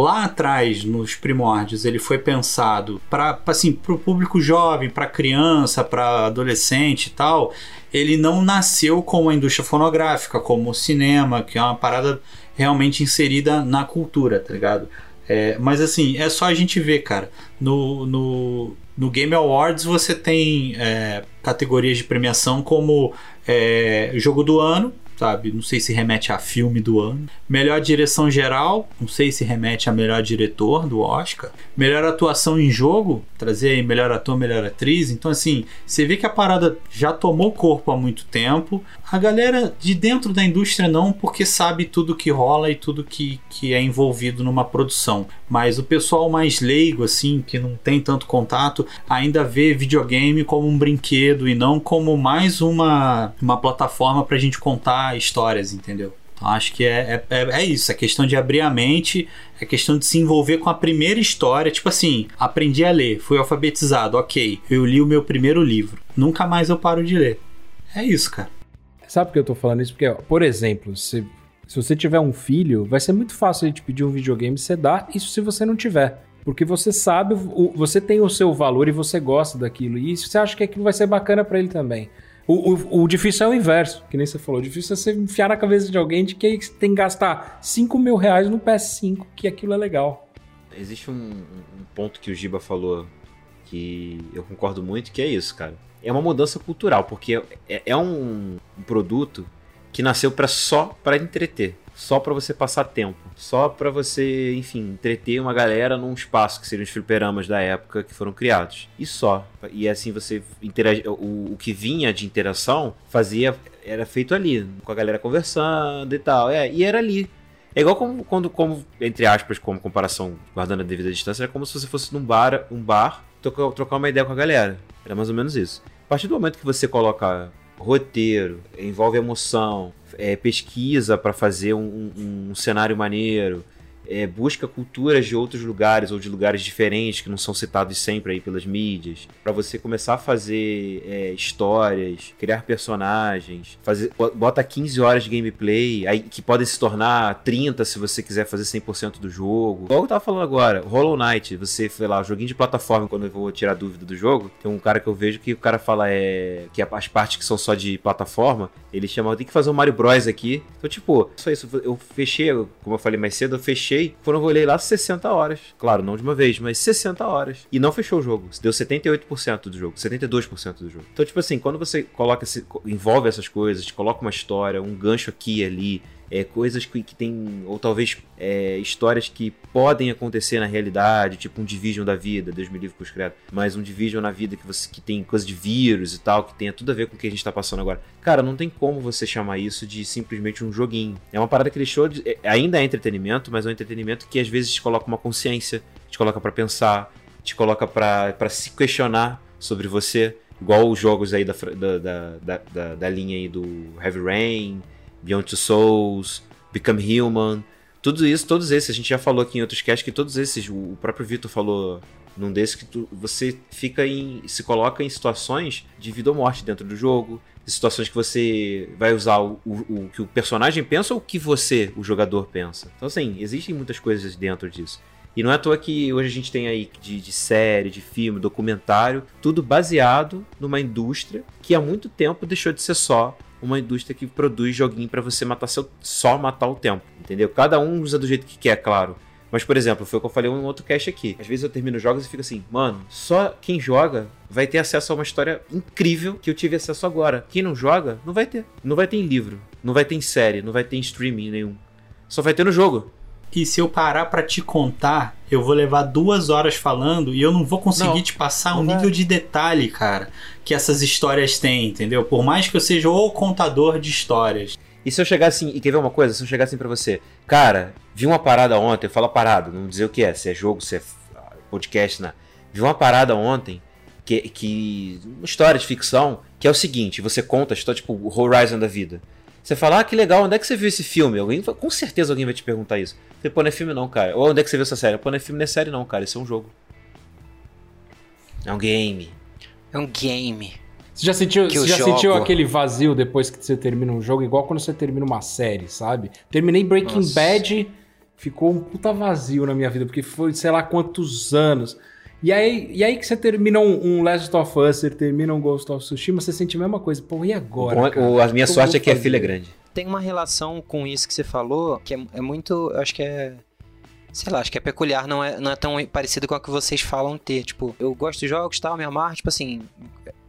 lá atrás nos primórdios ele foi pensado para assim o público jovem, para criança, para adolescente e tal, ele não nasceu como a indústria fonográfica, como o cinema, que é uma parada realmente inserida na cultura, tá ligado? É, mas assim, é só a gente ver, cara. No, no, no Game Awards você tem é, categorias de premiação como é, jogo do ano, sabe? Não sei se remete a filme do ano. Melhor direção geral, não sei se remete a melhor diretor do Oscar. Melhor atuação em jogo, trazer aí melhor ator, melhor atriz. Então, assim, você vê que a parada já tomou corpo há muito tempo. A galera de dentro da indústria não, porque sabe tudo que rola e tudo que, que é envolvido numa produção. Mas o pessoal mais leigo, assim, que não tem tanto contato, ainda vê videogame como um brinquedo e não como mais uma, uma plataforma pra gente contar histórias, entendeu? Então acho que é, é, é, é isso, é questão de abrir a mente, é questão de se envolver com a primeira história. Tipo assim, aprendi a ler, fui alfabetizado, ok, eu li o meu primeiro livro, nunca mais eu paro de ler. É isso, cara. Sabe por que eu tô falando isso? Porque, por exemplo, se, se você tiver um filho, vai ser muito fácil ele te pedir um videogame e você dá, isso se você não tiver. Porque você sabe, você tem o seu valor e você gosta daquilo. E você acha que aquilo vai ser bacana para ele também. O, o, o, difícil é o inverso, que nem você falou. O difícil é você enfiar na cabeça de alguém de que tem que gastar 5 mil reais no PS5, que aquilo é legal. Existe um, um ponto que o Giba falou que eu concordo muito, que é isso, cara é uma mudança cultural, porque é, é um, produto que nasceu para só para entreter, só para você passar tempo, só para você, enfim, entreter uma galera num espaço que seriam os fliperamas da época que foram criados. E só. E assim você interage, o, o que vinha de interação fazia era feito ali, com a galera conversando e tal. É, e era ali. É igual como, quando, como, entre aspas, como comparação, guardando a devida distância, era como se você fosse num bar, um bar, trocar, trocar uma ideia com a galera. Era mais ou menos isso. A partir do momento que você coloca roteiro, envolve emoção, é, pesquisa para fazer um, um, um, cenário maneiro, é, busca culturas de outros lugares ou de lugares diferentes que não são citados sempre aí pelas mídias, para você começar a fazer é, histórias, criar personagens, fazer, bota 15 horas de gameplay, aí, que podem se tornar 30 se você quiser fazer 100% do jogo. Igual eu tava falando agora, Hollow Knight, você, sei lá, joguinho de plataforma, quando eu vou tirar dúvida do jogo, tem um cara que eu vejo que o cara fala é que as partes que são só de plataforma, ele chama, tem que fazer um Mario Bros aqui. Então, tipo, só isso, eu fechei, como eu falei mais cedo, eu fechei fechei, eu olhei lá, 60 horas. Claro, não de uma vez, mas 60 horas. E não fechou o jogo. Deu 78% do jogo, 72% do jogo. Então, tipo assim, quando você coloca, envolve essas coisas, coloca uma história, um gancho aqui e ali, é, coisas que, que tem, ou talvez é, histórias que podem acontecer na realidade, tipo um Division da vida, Deus me livre por escrever, mas um Division na vida que você que tem coisa de vírus e tal, que tenha tudo a ver com o que a gente tá passando agora. Cara, não tem como você chamar isso de simplesmente um joguinho. É uma parada que deixou de, é, ainda é entretenimento, mas é um entretenimento que às vezes te coloca uma consciência, te coloca para pensar, te coloca para se questionar sobre você, igual os jogos aí da, da, da, da, da linha aí do Heavy Rain, Beyond Two Souls, Become Human, tudo isso, todos esses, a gente já falou aqui em outros casts que todos esses, o próprio Vitor falou num desses que tu, você fica em, se coloca em situações de vida ou morte dentro do jogo, situações que você vai usar o, o, o, que o personagem pensa ou o que você, o jogador, pensa. Então, assim, existem muitas coisas dentro disso. E não é à toa que hoje a gente tem aí de, de série, de filme, documentário, tudo baseado numa indústria que há muito tempo deixou de ser só uma indústria que produz joguinho para você matar seu, só matar o tempo, entendeu? Cada um usa do jeito que quer, claro. Mas, por exemplo, foi o que eu falei em um outro cast aqui. Às vezes eu termino jogos e fico assim, mano, só quem joga vai ter acesso a uma história incrível que eu tive acesso agora. Quem não joga, não vai ter. Não vai ter em livro, não vai ter em série, não vai ter em streaming nenhum. Só vai ter no jogo. E se eu parar para te contar, eu vou levar duas horas falando e eu não vou conseguir não, te passar um nível de detalhe, cara, que essas histórias têm, entendeu? Por mais que eu seja o contador de histórias. E se eu chegar assim, e quer ver uma coisa? Se eu chegar assim pra você, cara, vi uma parada ontem, eu falo parada, não dizer o que é, se é jogo, se é podcast, né? Vi uma parada ontem, que, que. Uma história de ficção, que é o seguinte: você conta a história, tipo, o Horizon da vida. Você fala, ah, que legal, onde é que você viu esse filme? Alguém, com certeza alguém vai te perguntar isso. Você pô, não é filme não, cara. Ou onde é que você viu essa série? Pô, não é filme, não é série não, cara. Isso é um jogo. É um game. É um game. Você já sentiu, você já sentiu aquele vazio depois que você termina um jogo, igual quando você termina uma série, sabe? Terminei Breaking Nossa. Bad, ficou um puta vazio na minha vida, porque foi sei lá quantos anos. E aí, e aí que você termina um, um Last of Us, você termina um Ghost of Tsushima, você sente a mesma coisa. Pô, e agora? Bom, a minha sorte é que a filha é grande. Tem uma relação com isso que você falou, que é, é muito. Acho que é sei lá, acho que é peculiar, não é, não é tão parecido com a que vocês falam ter. Tipo, eu gosto de jogos, tal, me amarro, tipo assim,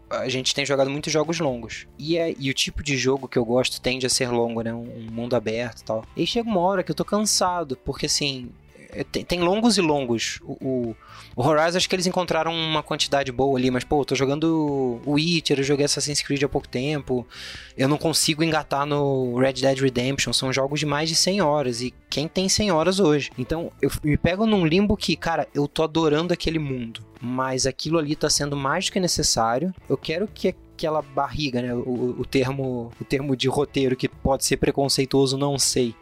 a gente tem jogado muitos jogos longos. E, é, e o tipo de jogo que eu gosto tende a ser longo, né? Um, um mundo aberto e tal. E chega uma hora que eu tô cansado, porque assim, é, tem, tem, longos e longos. O, o, o, Horizon, acho que eles encontraram uma quantidade boa ali, mas, pô, eu tô jogando o Witcher, eu joguei Assassin's Creed há pouco tempo, eu não consigo engatar no Red Dead Redemption, são jogos de mais de 100 horas, e quem tem 100 horas hoje? Então, eu me pego num limbo que, cara, eu tô adorando aquele mundo, mas aquilo ali tá sendo mais do que necessário, eu quero que aquela barriga, né, o, o termo, o termo de roteiro que pode ser preconceituoso, não sei,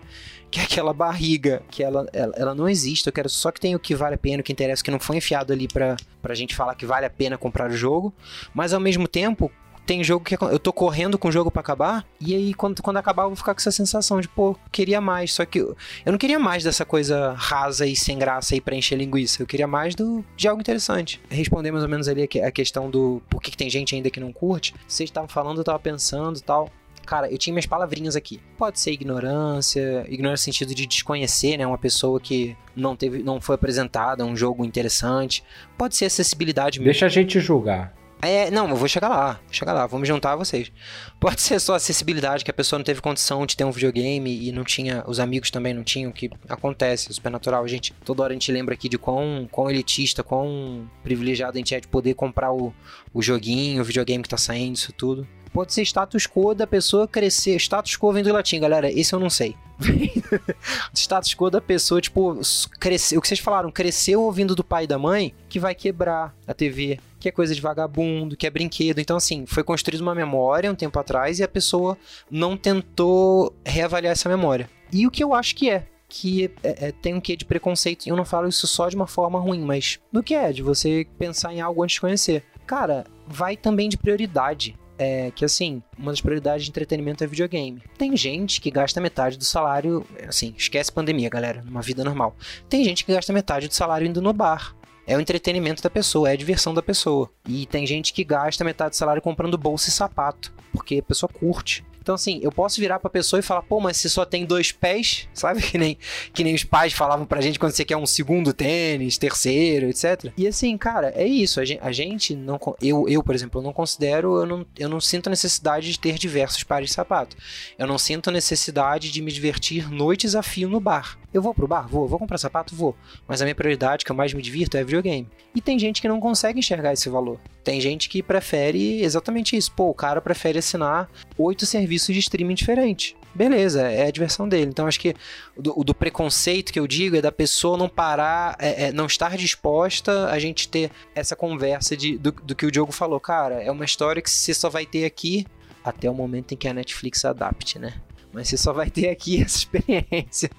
que é aquela barriga, que ela, ela, ela, não existe. Eu quero só que tenha o que vale a pena, o que interessa, que não foi enfiado ali pra, pra gente falar que vale a pena comprar o jogo. Mas ao mesmo tempo, tem jogo que eu tô correndo com o jogo para acabar, e aí quando, quando acabar eu vou ficar com essa sensação de, pô, queria mais. Só que eu, eu não queria mais dessa coisa rasa e sem graça aí pra encher linguiça. Eu queria mais do, de algo interessante. Responder mais ou menos ali a questão do por que, que tem gente ainda que não curte. Vocês estavam falando, eu tava pensando e tal. Cara, eu tinha minhas palavrinhas aqui. Pode ser ignorância, ignorância no sentido de desconhecer, né? Uma pessoa que não teve, não foi apresentada um jogo interessante. Pode ser acessibilidade mesmo. Deixa a gente julgar. É, não, eu vou chegar lá, vou chegar lá, me juntar vocês. Pode ser só acessibilidade, que a pessoa não teve condição de ter um videogame e não tinha, os amigos também não tinham, que acontece, super natural. A gente, toda hora a gente lembra aqui de quão, quão elitista, quão privilegiado a gente é de poder comprar o, o joguinho, o videogame que tá saindo, isso tudo. Pode ser status quo da pessoa crescer. Status quo vem do latim, galera. Esse eu não sei. status quo da pessoa, tipo, crescer. O que vocês falaram, cresceu ouvindo do pai e da mãe, que vai quebrar a TV, que é coisa de vagabundo, que é brinquedo. Então, assim, foi construída uma memória um tempo atrás e a pessoa não tentou reavaliar essa memória. E o que eu acho que é, que é, é, tem um quê de preconceito. E eu não falo isso só de uma forma ruim, mas do que é, de você pensar em algo antes de conhecer. Cara, vai também de prioridade é que assim, uma das prioridades de entretenimento é videogame. Tem gente que gasta metade do salário, assim, esquece pandemia, galera, numa vida normal. Tem gente que gasta metade do salário indo no bar. É o entretenimento da pessoa, é a diversão da pessoa. E tem gente que gasta metade do salário comprando bolsa e sapato, porque a pessoa curte. Então, assim, eu posso virar pra pessoa e falar, pô, mas se só tem dois pés, sabe? Que nem, que nem os pais falavam pra gente quando você quer um segundo tênis, terceiro, etc. E assim, cara, é isso. A gente, a gente não. Eu, eu, por exemplo, não considero, eu não, eu não sinto necessidade de ter diversos pares de sapato. Eu não sinto necessidade de me divertir noites a fio no bar. Eu vou pro bar? Vou. Vou comprar sapato? Vou. Mas a minha prioridade, que eu mais me divirto, é videogame. E tem gente que não consegue enxergar esse valor. Tem gente que prefere exatamente isso. Pô, o cara prefere assinar oito serviços de streaming diferentes. Beleza, é a diversão dele. Então acho que do, do, preconceito que eu digo é da pessoa não parar, é, é, não estar disposta a gente ter essa conversa de, do, do que o Diogo falou. Cara, é uma história que você só vai ter aqui até o momento em que a Netflix adapte, né? Mas você só vai ter aqui essa experiência.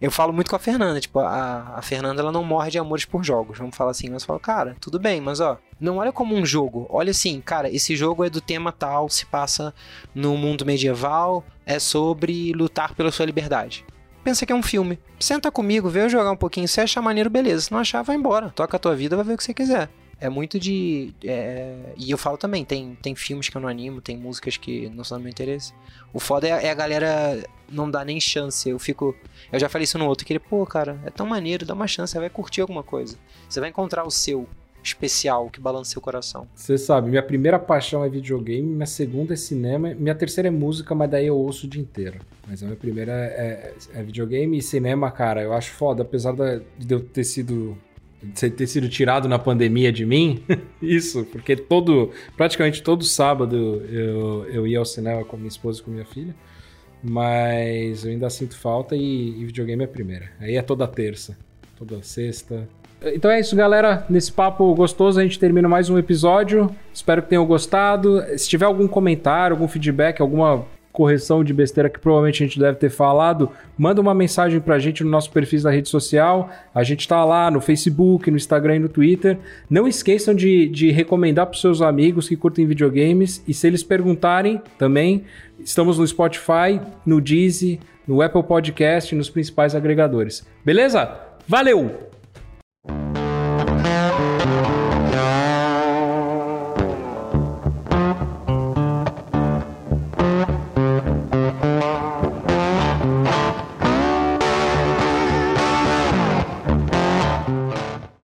Eu falo muito com a Fernanda, tipo, a, a Fernanda ela não morre de amores por jogos, vamos falar assim, mas eu falo, cara, tudo bem, mas ó, não olha como um jogo, olha assim, cara, esse jogo é do tema tal, se passa no mundo medieval, é sobre lutar pela sua liberdade. Pensa que é um filme. Senta comigo, vê eu jogar um pouquinho. Se achar maneiro, beleza. Se não achar, vai embora. Toca a tua vida, vai ver o que você quiser. É muito de. É... E eu falo também, tem, tem filmes que eu não animo, tem músicas que não são do meu interesse. O foda é, é, a galera não dá nem chance. Eu fico. Eu já falei isso no outro, que ele, pô, cara, é tão maneiro, dá uma chance, você vai curtir alguma coisa. Você vai encontrar o seu especial que balança seu coração. Você sabe, minha primeira paixão é videogame, minha segunda é cinema, minha terceira é música, mas daí eu ouço o dia inteiro. Mas a minha primeira é, é, é videogame e cinema, cara, eu acho foda, apesar de eu ter sido de ter sido tirado na pandemia de mim, isso, porque todo, praticamente todo sábado eu, eu ia ao cinema com minha esposa e com minha filha, mas eu ainda sinto falta e, e videogame é a primeira. Aí é toda terça, toda sexta. Então é isso, galera. Nesse papo gostoso a gente termina mais um episódio. Espero que tenham gostado. Se tiver algum comentário, algum feedback, alguma correção de besteira que provavelmente a gente deve ter falado, manda uma mensagem pra gente no nosso perfil da rede social. A gente tá lá no Facebook, no Instagram e no Twitter. Não esqueçam de, de recomendar pros seus amigos que curtem videogames. E se eles perguntarem também, estamos no Spotify, no Deezer, no Apple Podcast e nos principais agregadores. Beleza? Valeu!